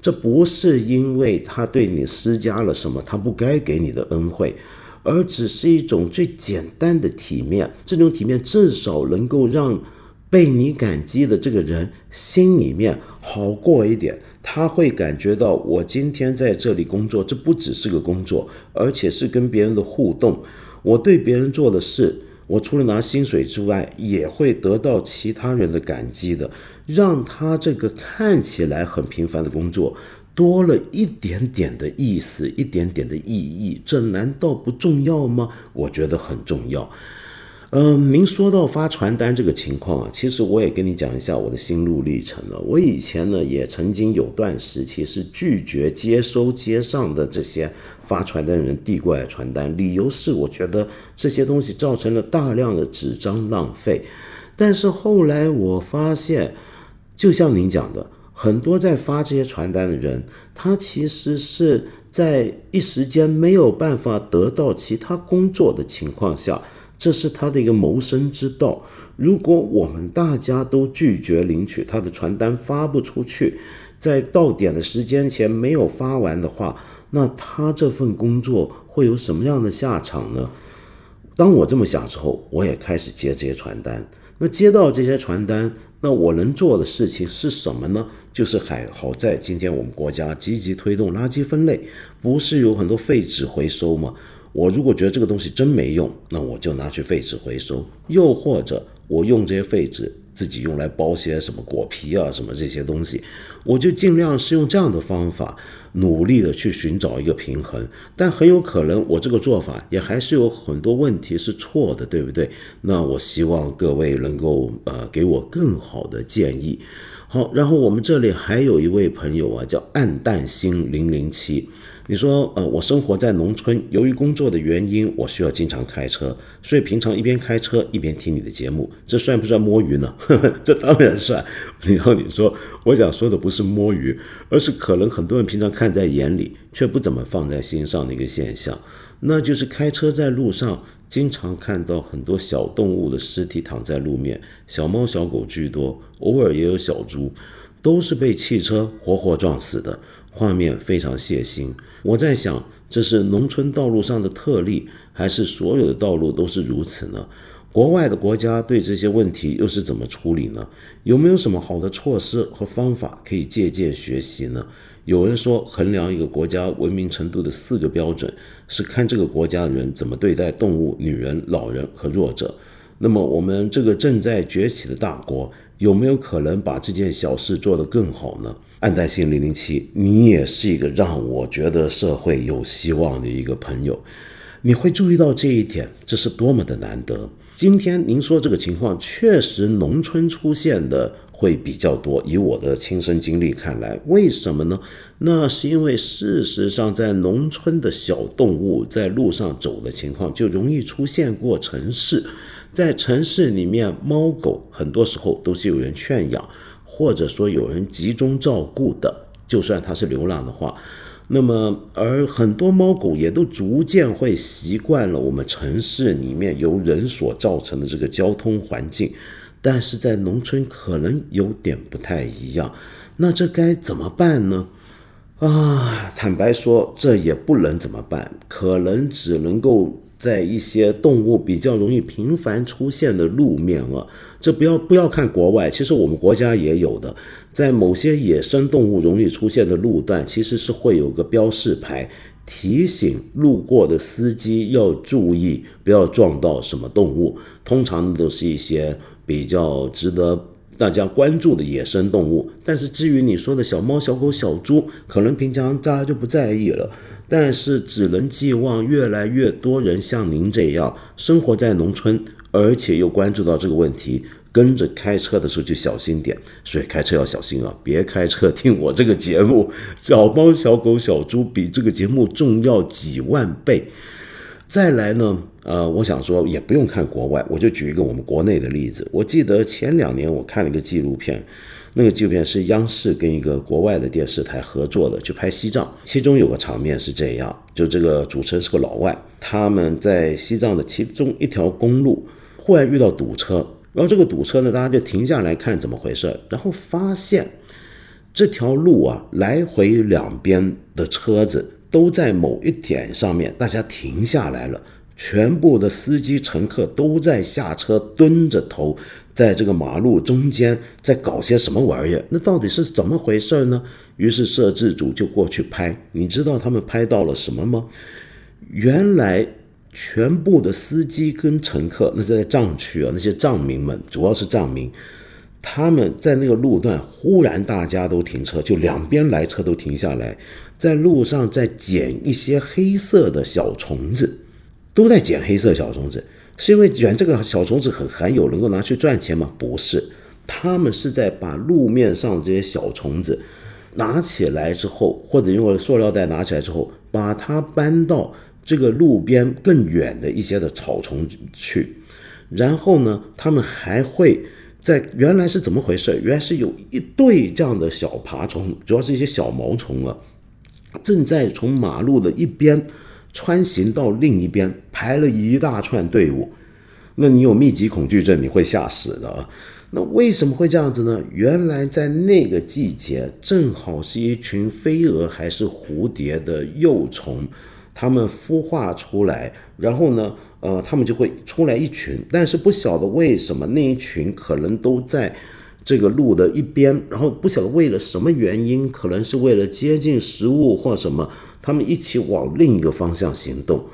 [SPEAKER 1] 这不是因为他对你施加了什么他不该给你的恩惠，而只是一种最简单的体面。这种体面至少能够让被你感激的这个人心里面好过一点。他会感觉到，我今天在这里工作，这不只是个工作，而且是跟别人的互动。我对别人做的事，我除了拿薪水之外，也会得到其他人的感激的，让他这个看起来很平凡的工作，多了一点点的意思，一点点的意义。这难道不重要吗？我觉得很重要。嗯，您说到发传单这个情况啊，其实我也跟你讲一下我的心路历程了。我以前呢也曾经有段时期是拒绝接收街上的这些发传单人递过来传单，理由是我觉得这些东西造成了大量的纸张浪费。但是后来我发现，就像您讲的，很多在发这些传单的人，他其实是在一时间没有办法得到其他工作的情况下。这是他的一个谋生之道。如果我们大家都拒绝领取他的传单，发不出去，在到点的时间前没有发完的话，那他这份工作会有什么样的下场呢？当我这么想之后，我也开始接这些传单。那接到这些传单，那我能做的事情是什么呢？就是还好在今天我们国家积极推动垃圾分类，不是有很多废纸回收吗？我如果觉得这个东西真没用，那我就拿去废纸回收；又或者我用这些废纸自己用来包些什么果皮啊，什么这些东西，我就尽量是用这样的方法，努力的去寻找一个平衡。但很有可能我这个做法也还是有很多问题是错的，对不对？那我希望各位能够呃给我更好的建议。好，然后我们这里还有一位朋友啊，叫暗淡星零零七。你说，呃，我生活在农村，由于工作的原因，我需要经常开车，所以平常一边开车一边听你的节目，这算不算摸鱼呢？这当然算。然后你说，我想说的不是摸鱼，而是可能很多人平常看在眼里，却不怎么放在心上的一个现象，那就是开车在路上，经常看到很多小动物的尸体躺在路面，小猫小狗居多，偶尔也有小猪，都是被汽车活活撞死的。画面非常血腥，我在想，这是农村道路上的特例，还是所有的道路都是如此呢？国外的国家对这些问题又是怎么处理呢？有没有什么好的措施和方法可以借鉴学习呢？有人说，衡量一个国家文明程度的四个标准是看这个国家的人怎么对待动物、女人、老人和弱者。那么，我们这个正在崛起的大国有没有可能把这件小事做得更好呢？暗淡星零零七，你也是一个让我觉得社会有希望的一个朋友。你会注意到这一点，这是多么的难得。今天您说这个情况确实农村出现的会比较多，以我的亲身经历看来，为什么呢？那是因为事实上在农村的小动物在路上走的情况就容易出现过城市，在城市里面猫狗很多时候都是有人圈养，或者说有人集中照顾的，就算它是流浪的话。那么，而很多猫狗也都逐渐会习惯了我们城市里面由人所造成的这个交通环境，但是在农村可能有点不太一样。那这该怎么办呢？啊，坦白说，这也不能怎么办，可能只能够。在一些动物比较容易频繁出现的路面啊，这不要不要看国外，其实我们国家也有的，在某些野生动物容易出现的路段，其实是会有个标示牌提醒路过的司机要注意，不要撞到什么动物。通常都是一些比较值得大家关注的野生动物，但是至于你说的小猫、小狗、小猪，可能平常大家就不在意了。但是只能寄望越来越多人像您这样生活在农村，而且又关注到这个问题，跟着开车的时候就小心点。所以开车要小心啊，别开车听我这个节目。小猫、小狗、小猪比这个节目重要几万倍。再来呢，呃，我想说也不用看国外，我就举一个我们国内的例子。我记得前两年我看了一个纪录片。那个纪录片是央视跟一个国外的电视台合作的，去拍西藏。其中有个场面是这样：就这个主持人是个老外，他们在西藏的其中一条公路，忽然遇到堵车，然后这个堵车呢，大家就停下来看怎么回事，然后发现这条路啊，来回两边的车子都在某一点上面，大家停下来了，全部的司机乘客都在下车蹲着头。在这个马路中间在搞些什么玩意儿？那到底是怎么回事呢？于是摄制组就过去拍，你知道他们拍到了什么吗？原来全部的司机跟乘客，那在藏区啊，那些藏民们，主要是藏民，他们在那个路段忽然大家都停车，就两边来车都停下来，在路上在捡一些黑色的小虫子，都在捡黑色小虫子。是因为捡这个小虫子很含有，能够拿去赚钱吗？不是，他们是在把路面上这些小虫子拿起来之后，或者用塑料袋拿起来之后，把它搬到这个路边更远的一些的草丛去。然后呢，他们还会在原来是怎么回事？原来是有一对这样的小爬虫，主要是一些小毛虫啊，正在从马路的一边。穿行到另一边，排了一大串队伍。那你有密集恐惧症，你会吓死的！那为什么会这样子呢？原来在那个季节，正好是一群飞蛾还是蝴蝶的幼虫，它们孵化出来，然后呢，呃，它们就会出来一群。但是不晓得为什么那一群可能都在这个路的一边，然后不晓得为了什么原因，可能是为了接近食物或什么。他们一起往另一个方向行动，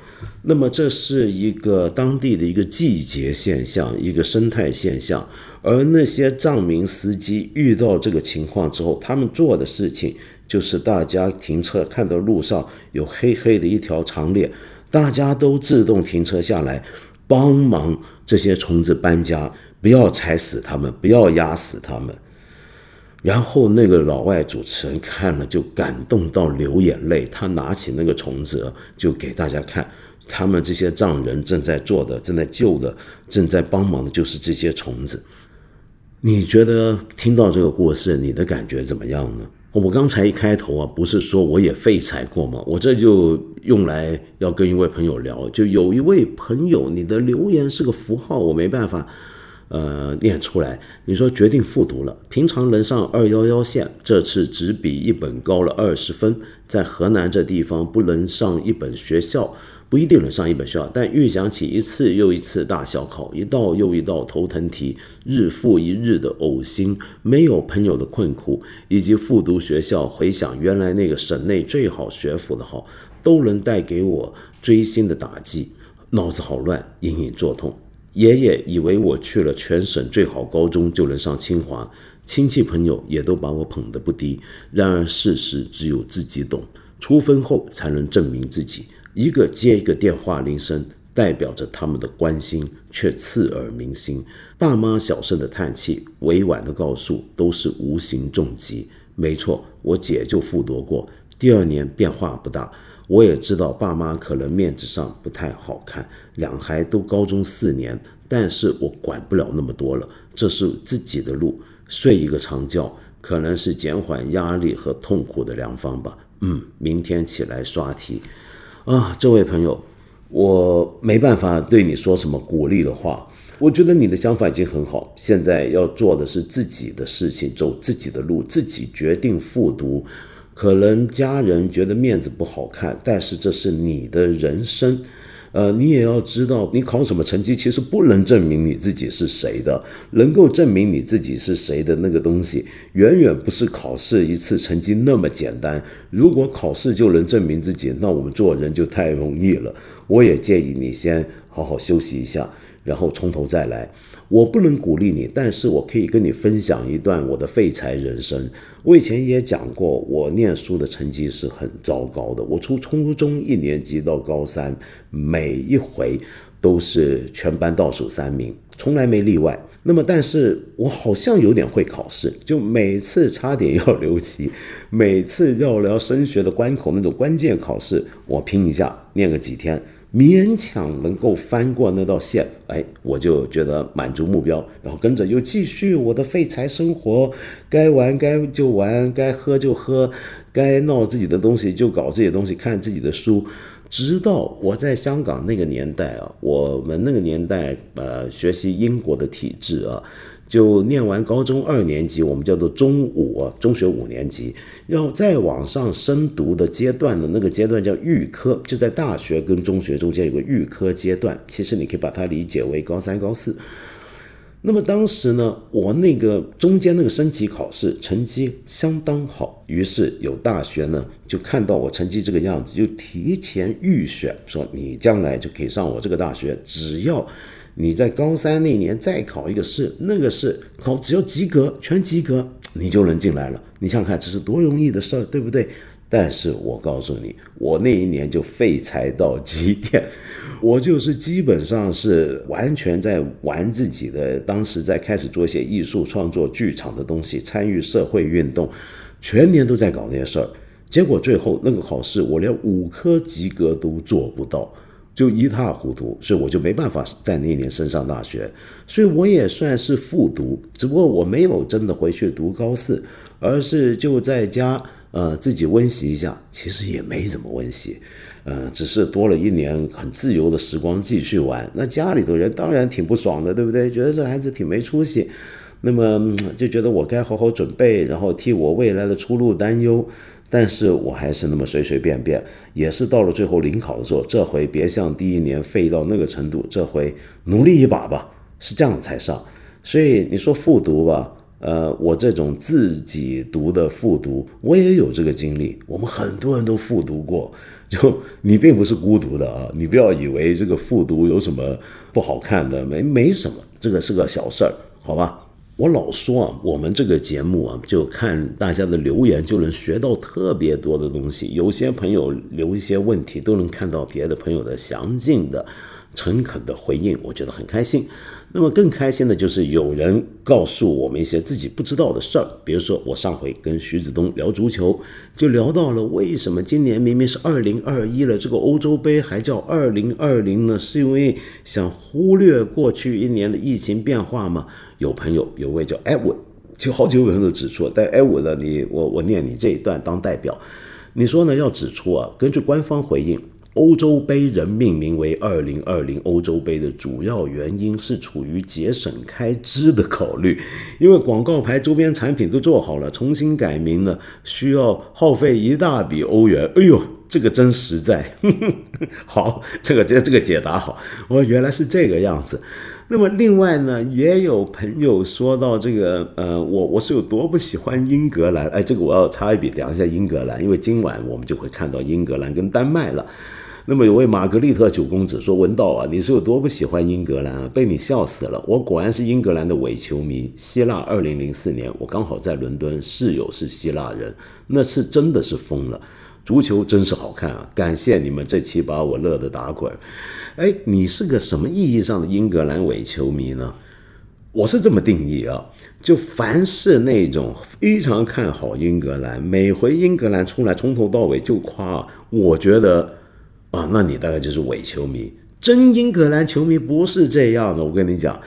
[SPEAKER 1] 那么这是一个当地的一个季节现象，一个生态现象。而那些藏民司机遇到这个情况之后，他们做的事情就是大家停车看到路上有黑黑的一条长链，大家都自动停车下来，帮忙这些虫子搬家，不要踩死它们，不要压死它们。然后那个老外主持人看了就感动到流眼泪，他拿起那个虫子就给大家看，他们这些藏人正在做的、正在救的、正在帮忙的就是这些虫子。你觉得听到这个故事，你的感觉怎么样呢？我刚才一开头啊，不是说我也废柴过吗？我这就用来要跟一位朋友聊，就有一位朋友，你的留言是个符号，我没办法。呃，念出来。你说决定复读了，平常能上二幺幺线，这次只比一本高了二十分，在河南这地方不能上一本学校。不一定能上一本学校，但预想起一次又一次大小考，一道又一道头疼题，日复一日的呕心，没有朋友的困苦，以及复读学校，回想原来那个省内最好学府的好，都能带给我锥心的打击，脑子好乱，隐隐作痛。爷爷以为我去了全省最好高中就能上清华，亲戚朋友也都把我捧得不低。然而事实只有自己懂，出分后才能证明自己。一个接一个电话铃声，代表着他们的关心，却刺耳铭心。爸妈小声的叹气，委婉的告诉，都是无形重击。没错，我姐就复读过，第二年变化不大。我也知道爸妈可能面子上不太好看，两孩都高中四年，但是我管不了那么多了，这是自己的路。睡一个长觉，可能是减缓压力和痛苦的良方吧。嗯，明天起来刷题。啊，这位朋友，我没办法对你说什么鼓励的话。我觉得你的想法已经很好，现在要做的是自己的事情，走自己的路，自己决定复读。可能家人觉得面子不好看，但是这是你的人生。呃，你也要知道，你考什么成绩其实不能证明你自己是谁的。能够证明你自己是谁的那个东西，远远不是考试一次成绩那么简单。如果考试就能证明自己，那我们做人就太容易了。我也建议你先好好休息一下，然后从头再来。我不能鼓励你，但是我可以跟你分享一段我的废柴人生。我以前也讲过，我念书的成绩是很糟糕的。我从初中一年级到高三，每一回都是全班倒数三名，从来没例外。那么，但是我好像有点会考试，就每次差点要留级，每次要聊升学的关口那种关键考试，我拼一下，念个几天。勉强能够翻过那道线，哎，我就觉得满足目标，然后跟着又继续我的废柴生活，该玩该就玩，该喝就喝，该闹自己的东西就搞这些东西，看自己的书，直到我在香港那个年代啊，我们那个年代呃，学习英国的体制啊。就念完高中二年级，我们叫做中五，中学五年级，要再往上升读的阶段的那个阶段叫预科，就在大学跟中学中间有个预科阶段。其实你可以把它理解为高三、高四。那么当时呢，我那个中间那个升级考试成绩相当好，于是有大学呢就看到我成绩这个样子，就提前预选，说你将来就可以上我这个大学，只要。你在高三那年再考一个试，那个试考只要及格，全及格，你就能进来了。你想想看，这是多容易的事儿，对不对？但是我告诉你，我那一年就废柴到极点，我就是基本上是完全在玩自己的。当时在开始做一些艺术创作、剧场的东西，参与社会运动，全年都在搞那些事儿。结果最后那个考试，我连五科及格都做不到。就一塌糊涂，所以我就没办法在那一年升上大学，所以我也算是复读，只不过我没有真的回去读高四，而是就在家呃自己温习一下，其实也没怎么温习，呃，只是多了一年很自由的时光继续玩。那家里头人当然挺不爽的，对不对？觉得这孩子挺没出息，那么就觉得我该好好准备，然后替我未来的出路担忧。但是我还是那么随随便便，也是到了最后临考的时候，这回别像第一年废到那个程度，这回努力一把吧，是这样才上。所以你说复读吧，呃，我这种自己读的复读，我也有这个经历。我们很多人都复读过，就你并不是孤独的啊，你不要以为这个复读有什么不好看的，没没什么，这个是个小事儿，好吧？我老说啊，我们这个节目啊，就看大家的留言就能学到特别多的东西。有些朋友留一些问题，都能看到别的朋友的详尽的、诚恳的回应，我觉得很开心。那么更开心的就是有人告诉我们一些自己不知道的事儿，比如说我上回跟徐子东聊足球，就聊到了为什么今年明明是二零二一了，这个欧洲杯还叫二零二零呢？是因为想忽略过去一年的疫情变化吗？有朋友有位叫艾文，就好几位朋友都指出，但艾文呢，你我我念你这一段当代表，你说呢？要指出啊，根据官方回应，欧洲杯人命名为二零二零欧洲杯的主要原因是出于节省开支的考虑，因为广告牌、周边产品都做好了，重新改名呢需要耗费一大笔欧元。哎呦，这个真实在。好，这个这这个解答好，哦，原来是这个样子。那么另外呢，也有朋友说到这个，呃，我我是有多不喜欢英格兰，哎，这个我要插一笔聊一下英格兰，因为今晚我们就会看到英格兰跟丹麦了。那么有位玛格丽特九公子说：“文道啊，你是有多不喜欢英格兰啊？被你笑死了！我果然是英格兰的伪球迷。希腊二零零四年，我刚好在伦敦，室友是希腊人，那次真的是疯了。足球真是好看啊！感谢你们这期把我乐得打滚。哎，你是个什么意义上的英格兰伪球迷呢？我是这么定义啊，就凡是那种非常看好英格兰，每回英格兰出来从头到尾就夸，我觉得。”啊，那你大概就是伪球迷，真英格兰球迷不是这样的。我跟你讲，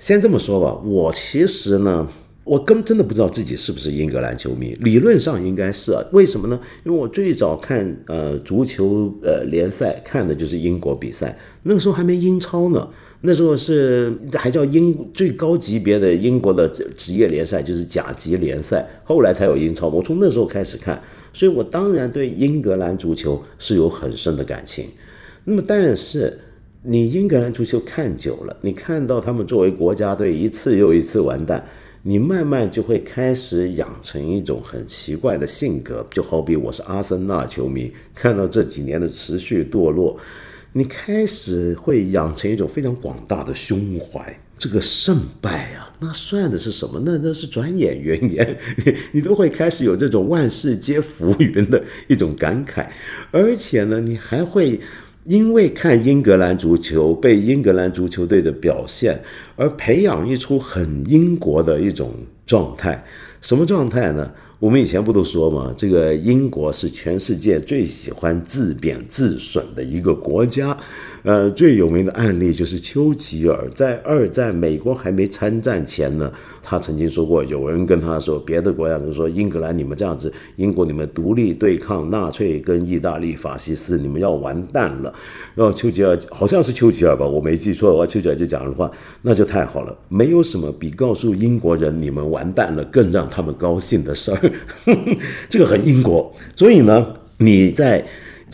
[SPEAKER 1] 先这么说吧，我其实呢，我根真的不知道自己是不是英格兰球迷，理论上应该是啊。为什么呢？因为我最早看呃足球呃联赛看的就是英国比赛，那个时候还没英超呢，那时候是还叫英最高级别的英国的职业联赛，就是甲级联赛，后来才有英超。我从那时候开始看。所以，我当然对英格兰足球是有很深的感情。那么，但是你英格兰足球看久了，你看到他们作为国家队一次又一次完蛋，你慢慢就会开始养成一种很奇怪的性格。就好比我是阿森纳球迷，看到这几年的持续堕落，你开始会养成一种非常广大的胸怀。这个胜败啊，那算的是什么？那那是转眼元年，你 你都会开始有这种万事皆浮云的一种感慨，而且呢，你还会因为看英格兰足球，被英格兰足球队的表现而培养一出很英国的一种状态。什么状态呢？我们以前不都说吗？这个英国是全世界最喜欢自贬自损的一个国家。呃，最有名的案例就是丘吉尔，在二战美国还没参战前呢，他曾经说过，有人跟他说，别的国家都说英格兰你们这样子，英国你们独立对抗纳粹跟意大利法西斯，你们要完蛋了。然后丘吉尔好像是丘吉尔吧，我没记错的话，丘吉尔就讲的话，那就太好了，没有什么比告诉英国人你们完蛋了更让他们高兴的事儿。这个很英国，所以呢，你在。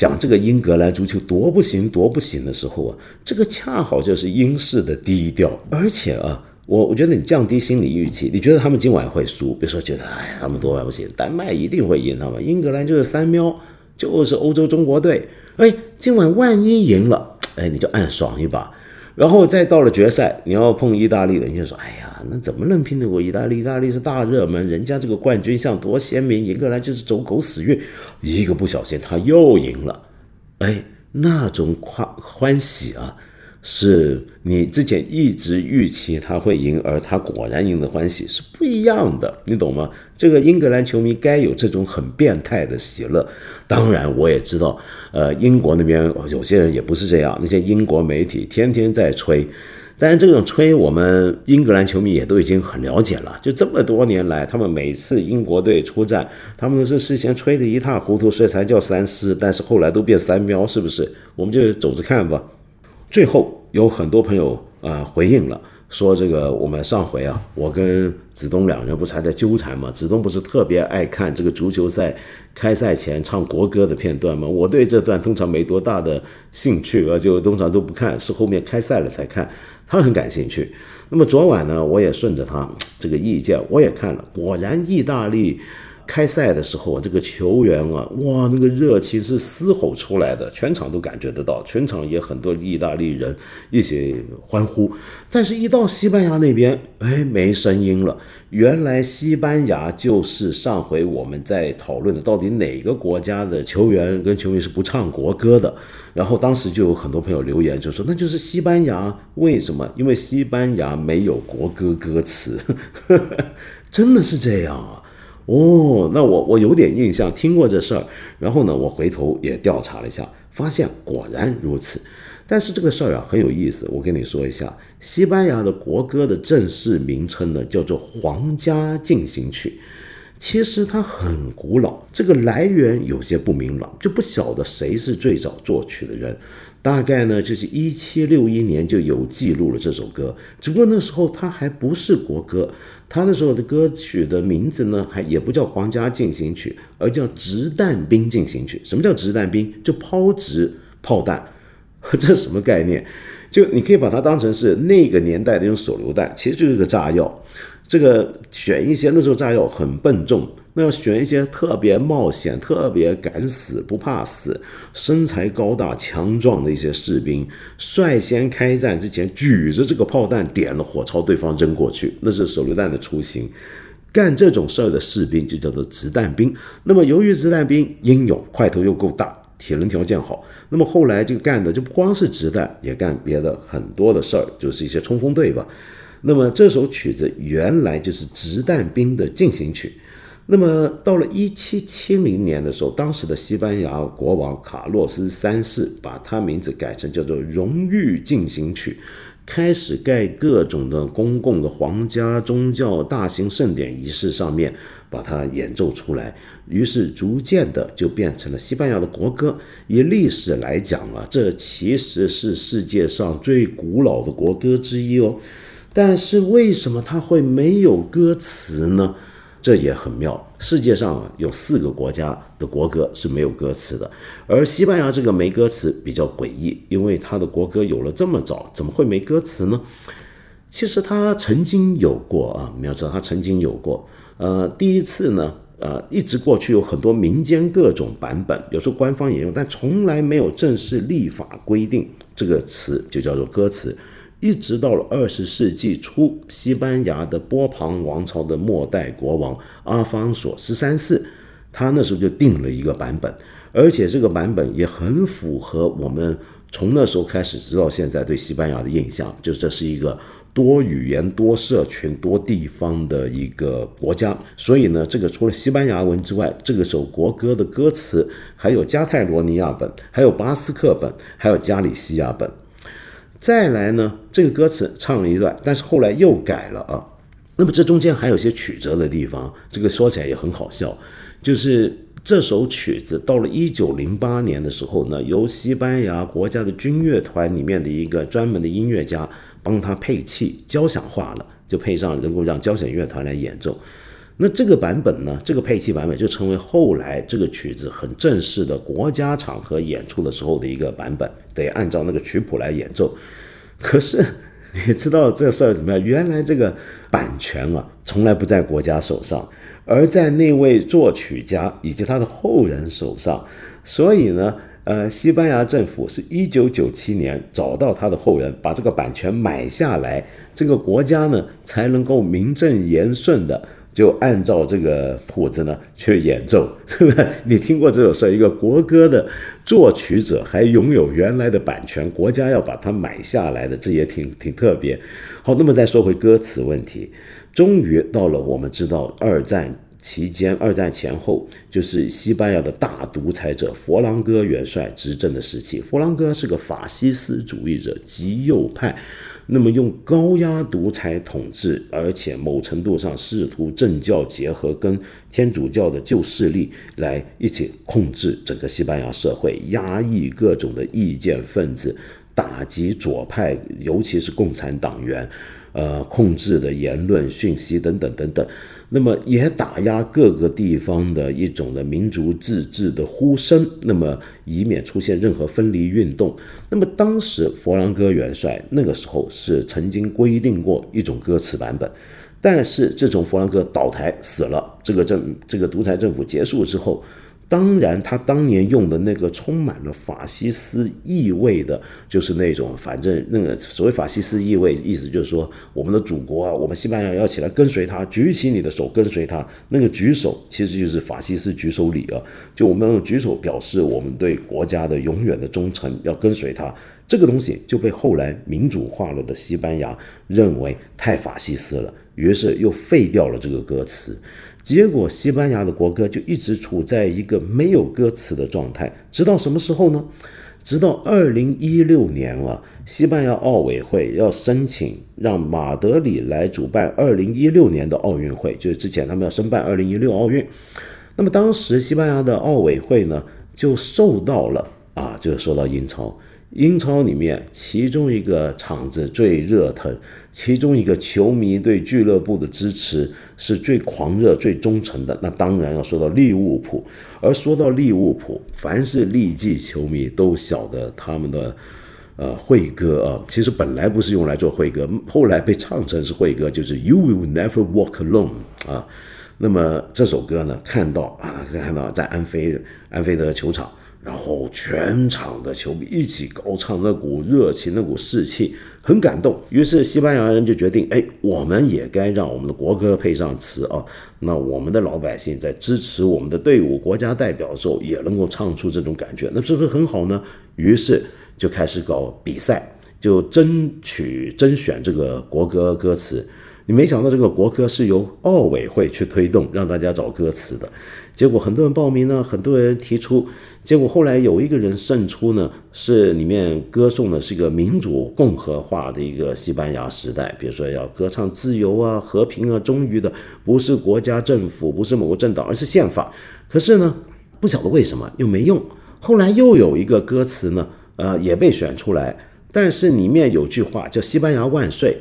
[SPEAKER 1] 讲这个英格兰足球多不行多不行的时候啊，这个恰好就是英式的低调。而且啊，我我觉得你降低心理预期，你觉得他们今晚会输？比如说觉得哎，他们多晚不行，丹麦一定会赢他们，英格兰就是三喵，就是欧洲中国队。哎，今晚万一赢了，哎，你就暗爽一把。然后再到了决赛，你要碰意大利的，你就说哎呀。那怎么能拼得过意大利？意大利是大热门，人家这个冠军相多鲜明，英格兰就是走狗屎运，一个不小心他又赢了，哎，那种欢欢喜啊！是你之前一直预期他会赢，而他果然赢的欢喜是不一样的，你懂吗？这个英格兰球迷该有这种很变态的喜乐。当然，我也知道，呃，英国那边有些人也不是这样，那些英国媒体天天在吹。但是这种吹，我们英格兰球迷也都已经很了解了。就这么多年来，他们每次英国队出战，他们都是事先吹得一塌糊涂，所以才叫三狮。但是后来都变三喵，是不是？我们就走着看吧。最后有很多朋友啊回应了，说这个我们上回啊，我跟子东两人不是还在纠缠吗？子东不是特别爱看这个足球赛开赛前唱国歌的片段吗？我对这段通常没多大的兴趣啊，就通常都不看，是后面开赛了才看。他很感兴趣。那么昨晚呢，我也顺着他这个意见，我也看了，果然意大利。开赛的时候，这个球员啊，哇，那个热情是嘶吼出来的，全场都感觉得到，全场也很多意大利人一起欢呼。但是，一到西班牙那边，哎，没声音了。原来，西班牙就是上回我们在讨论的，到底哪个国家的球员跟球迷是不唱国歌的。然后，当时就有很多朋友留言，就说那就是西班牙。为什么？因为西班牙没有国歌歌词，真的是这样啊。哦，那我我有点印象，听过这事儿。然后呢，我回头也调查了一下，发现果然如此。但是这个事儿啊很有意思，我跟你说一下，西班牙的国歌的正式名称呢叫做《皇家进行曲》。其实它很古老，这个来源有些不明朗，就不晓得谁是最早作曲的人。大概呢，就是一七六一年就有记录了这首歌，只不过那时候它还不是国歌，他那时候的歌曲的名字呢，还也不叫《皇家进行曲》，而叫《掷弹兵进行曲》。什么叫掷弹兵？就抛掷炮弹，这是什么概念？就你可以把它当成是那个年代的一种手榴弹，其实就是个炸药。这个选一些那时候炸药很笨重。那要选一些特别冒险、特别敢死不怕死、身材高大强壮的一些士兵，率先开战之前举着这个炮弹点了火朝对方扔过去，那是手榴弹的雏形。干这种事儿的士兵就叫做子弹兵。那么由于子弹兵英勇、块头又够大、体能条件好，那么后来就干的就不光是子弹，也干别的很多的事儿，就是一些冲锋队吧。那么这首曲子原来就是子弹兵的进行曲。那么到了一七七零年的时候，当时的西班牙国王卡洛斯三世把他名字改成叫做《荣誉进行曲》，开始盖各种的公共的皇家宗教大型盛典仪式上面把它演奏出来，于是逐渐的就变成了西班牙的国歌。以历史来讲啊，这其实是世界上最古老的国歌之一哦。但是为什么它会没有歌词呢？这也很妙。世界上啊，有四个国家的国歌是没有歌词的，而西班牙这个没歌词比较诡异，因为它的国歌有了这么早，怎么会没歌词呢？其实它曾经有过啊，你要知道它曾经有过。呃，第一次呢，呃，一直过去有很多民间各种版本，有时候官方也用，但从来没有正式立法规定这个词就叫做歌词。一直到了二十世纪初，西班牙的波旁王朝的末代国王阿方索十三世，他那时候就定了一个版本，而且这个版本也很符合我们从那时候开始直到现在对西班牙的印象，就这是一个多语言、多社群、多地方的一个国家。所以呢，这个除了西班牙文之外，这个首国歌的歌词还有加泰罗尼亚本，还有巴斯克本，还有加里西亚本。再来呢，这个歌词唱了一段，但是后来又改了啊。那么这中间还有些曲折的地方，这个说起来也很好笑。就是这首曲子到了一九零八年的时候呢，由西班牙国家的军乐团里面的一个专门的音乐家帮他配器交响化了，就配上能够让交响乐团来演奏。那这个版本呢？这个配器版本就成为后来这个曲子很正式的国家场合演出的时候的一个版本，得按照那个曲谱来演奏。可是你知道这事儿怎么样？原来这个版权啊，从来不在国家手上，而在那位作曲家以及他的后人手上。所以呢，呃，西班牙政府是一九九七年找到他的后人，把这个版权买下来，这个国家呢才能够名正言顺的。就按照这个谱子呢去演奏，是不是？你听过这首事？一个国歌的作曲者还拥有原来的版权，国家要把它买下来的，这也挺挺特别。好，那么再说回歌词问题，终于到了我们知道二战期间、二战前后，就是西班牙的大独裁者佛朗哥元帅执政的时期。佛朗哥是个法西斯主义者，极右派。那么用高压独裁统治，而且某程度上试图政教结合，跟天主教的旧势力来一起控制整个西班牙社会，压抑各种的意见分子，打击左派，尤其是共产党员，呃，控制的言论、讯息等等等等。那么也打压各个地方的一种的民族自治的呼声，那么以免出现任何分离运动。那么当时佛朗哥元帅那个时候是曾经规定过一种歌词版本，但是自从佛朗哥倒台死了，这个政这个独裁政府结束之后。当然，他当年用的那个充满了法西斯意味的，就是那种，反正那个所谓法西斯意味，意思就是说，我们的祖国啊，我们西班牙要起来跟随他，举起你的手跟随他。那个举手其实就是法西斯举手礼啊，就我们用举手表示我们对国家的永远的忠诚，要跟随他。这个东西就被后来民主化了的西班牙认为太法西斯了，于是又废掉了这个歌词。结果，西班牙的国歌就一直处在一个没有歌词的状态，直到什么时候呢？直到二零一六年了，西班牙奥委会要申请让马德里来主办二零一六年的奥运会，就是之前他们要申办二零一六奥运。那么当时西班牙的奥委会呢，就受到了啊，就受到英超。英超里面，其中一个场子最热腾，其中一个球迷对俱乐部的支持是最狂热、最忠诚的，那当然要说到利物浦。而说到利物浦，凡是利记球迷都晓得他们的呃会歌啊，其实本来不是用来做会歌，后来被唱成是会歌，就是 You will never walk alone 啊。那么这首歌呢，看到啊，看到在安菲安菲德球场。然后全场的球迷一起高唱，那股热情，那股士气很感动。于是西班牙人就决定，哎，我们也该让我们的国歌配上词啊。那我们的老百姓在支持我们的队伍、国家代表的时候，也能够唱出这种感觉，那是不是很好呢？于是就开始搞比赛，就争取甄选这个国歌歌词。你没想到这个国歌是由奥委会去推动，让大家找歌词的。结果很多人报名呢，很多人提出。结果后来有一个人胜出呢，是里面歌颂的是一个民主共和化的一个西班牙时代，比如说要歌唱自由啊、和平啊，忠于的不是国家政府，不是某个政党，而是宪法。可是呢，不晓得为什么又没用。后来又有一个歌词呢，呃，也被选出来，但是里面有句话叫“西班牙万岁”。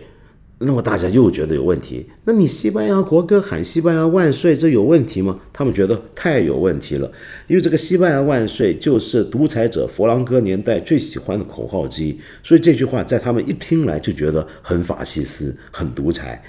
[SPEAKER 1] 那么大家又觉得有问题，那你西班牙国歌喊“西班牙万岁”，这有问题吗？他们觉得太有问题了，因为这个“西班牙万岁”就是独裁者佛朗哥年代最喜欢的口号之一，所以这句话在他们一听来就觉得很法西斯、很独裁。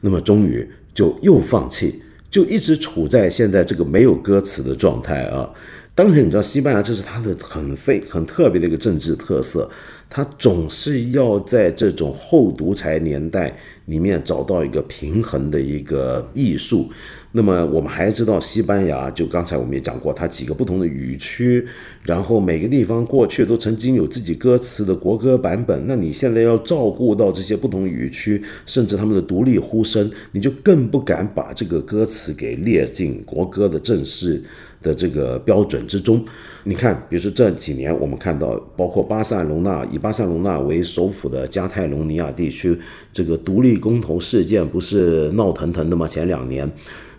[SPEAKER 1] 那么终于就又放弃，就一直处在现在这个没有歌词的状态啊。当然，你知道西班牙这是它的很非很特别的一个政治特色。他总是要在这种后独裁年代里面找到一个平衡的一个艺术。那么我们还知道，西班牙就刚才我们也讲过，它几个不同的语区，然后每个地方过去都曾经有自己歌词的国歌版本。那你现在要照顾到这些不同语区，甚至他们的独立呼声，你就更不敢把这个歌词给列进国歌的正式。的这个标准之中，你看，比如说这几年我们看到，包括巴塞隆纳以巴塞隆纳为首府的加泰隆尼亚地区，这个独立公投事件不是闹腾腾的吗？前两年，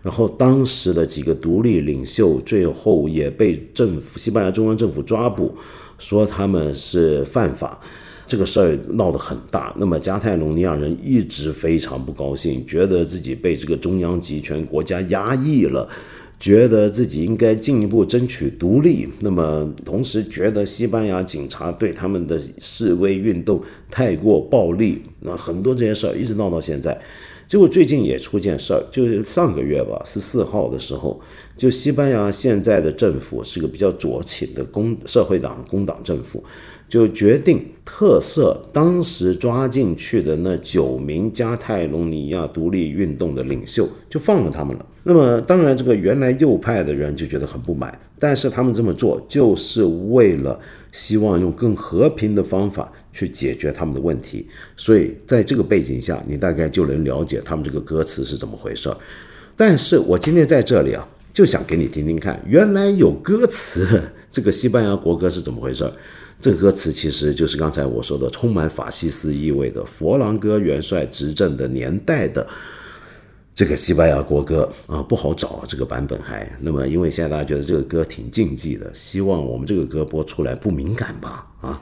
[SPEAKER 1] 然后当时的几个独立领袖最后也被政府西班牙中央政府抓捕，说他们是犯法，这个事儿闹得很大。那么加泰隆尼亚人一直非常不高兴，觉得自己被这个中央集权国家压抑了。觉得自己应该进一步争取独立，那么同时觉得西班牙警察对他们的示威运动太过暴力，那很多这些事儿一直闹到现在。结果最近也出件事儿，就是上个月吧，十四号的时候，就西班牙现在的政府是个比较左倾的工社会党工党政府，就决定特赦当时抓进去的那九名加泰隆尼亚独立运动的领袖，就放了他们了。那么当然，这个原来右派的人就觉得很不满，但是他们这么做就是为了希望用更和平的方法去解决他们的问题。所以在这个背景下，你大概就能了解他们这个歌词是怎么回事。但是我今天在这里啊，就想给你听听看，原来有歌词 这个西班牙国歌是怎么回事儿。这个歌词其实就是刚才我说的充满法西斯意味的佛朗哥元帅执政的年代的。这个西班牙国歌啊不好找，这个版本还那么，因为现在大家觉得这个歌挺禁忌的，希望我们这个歌播出来不敏感吧啊。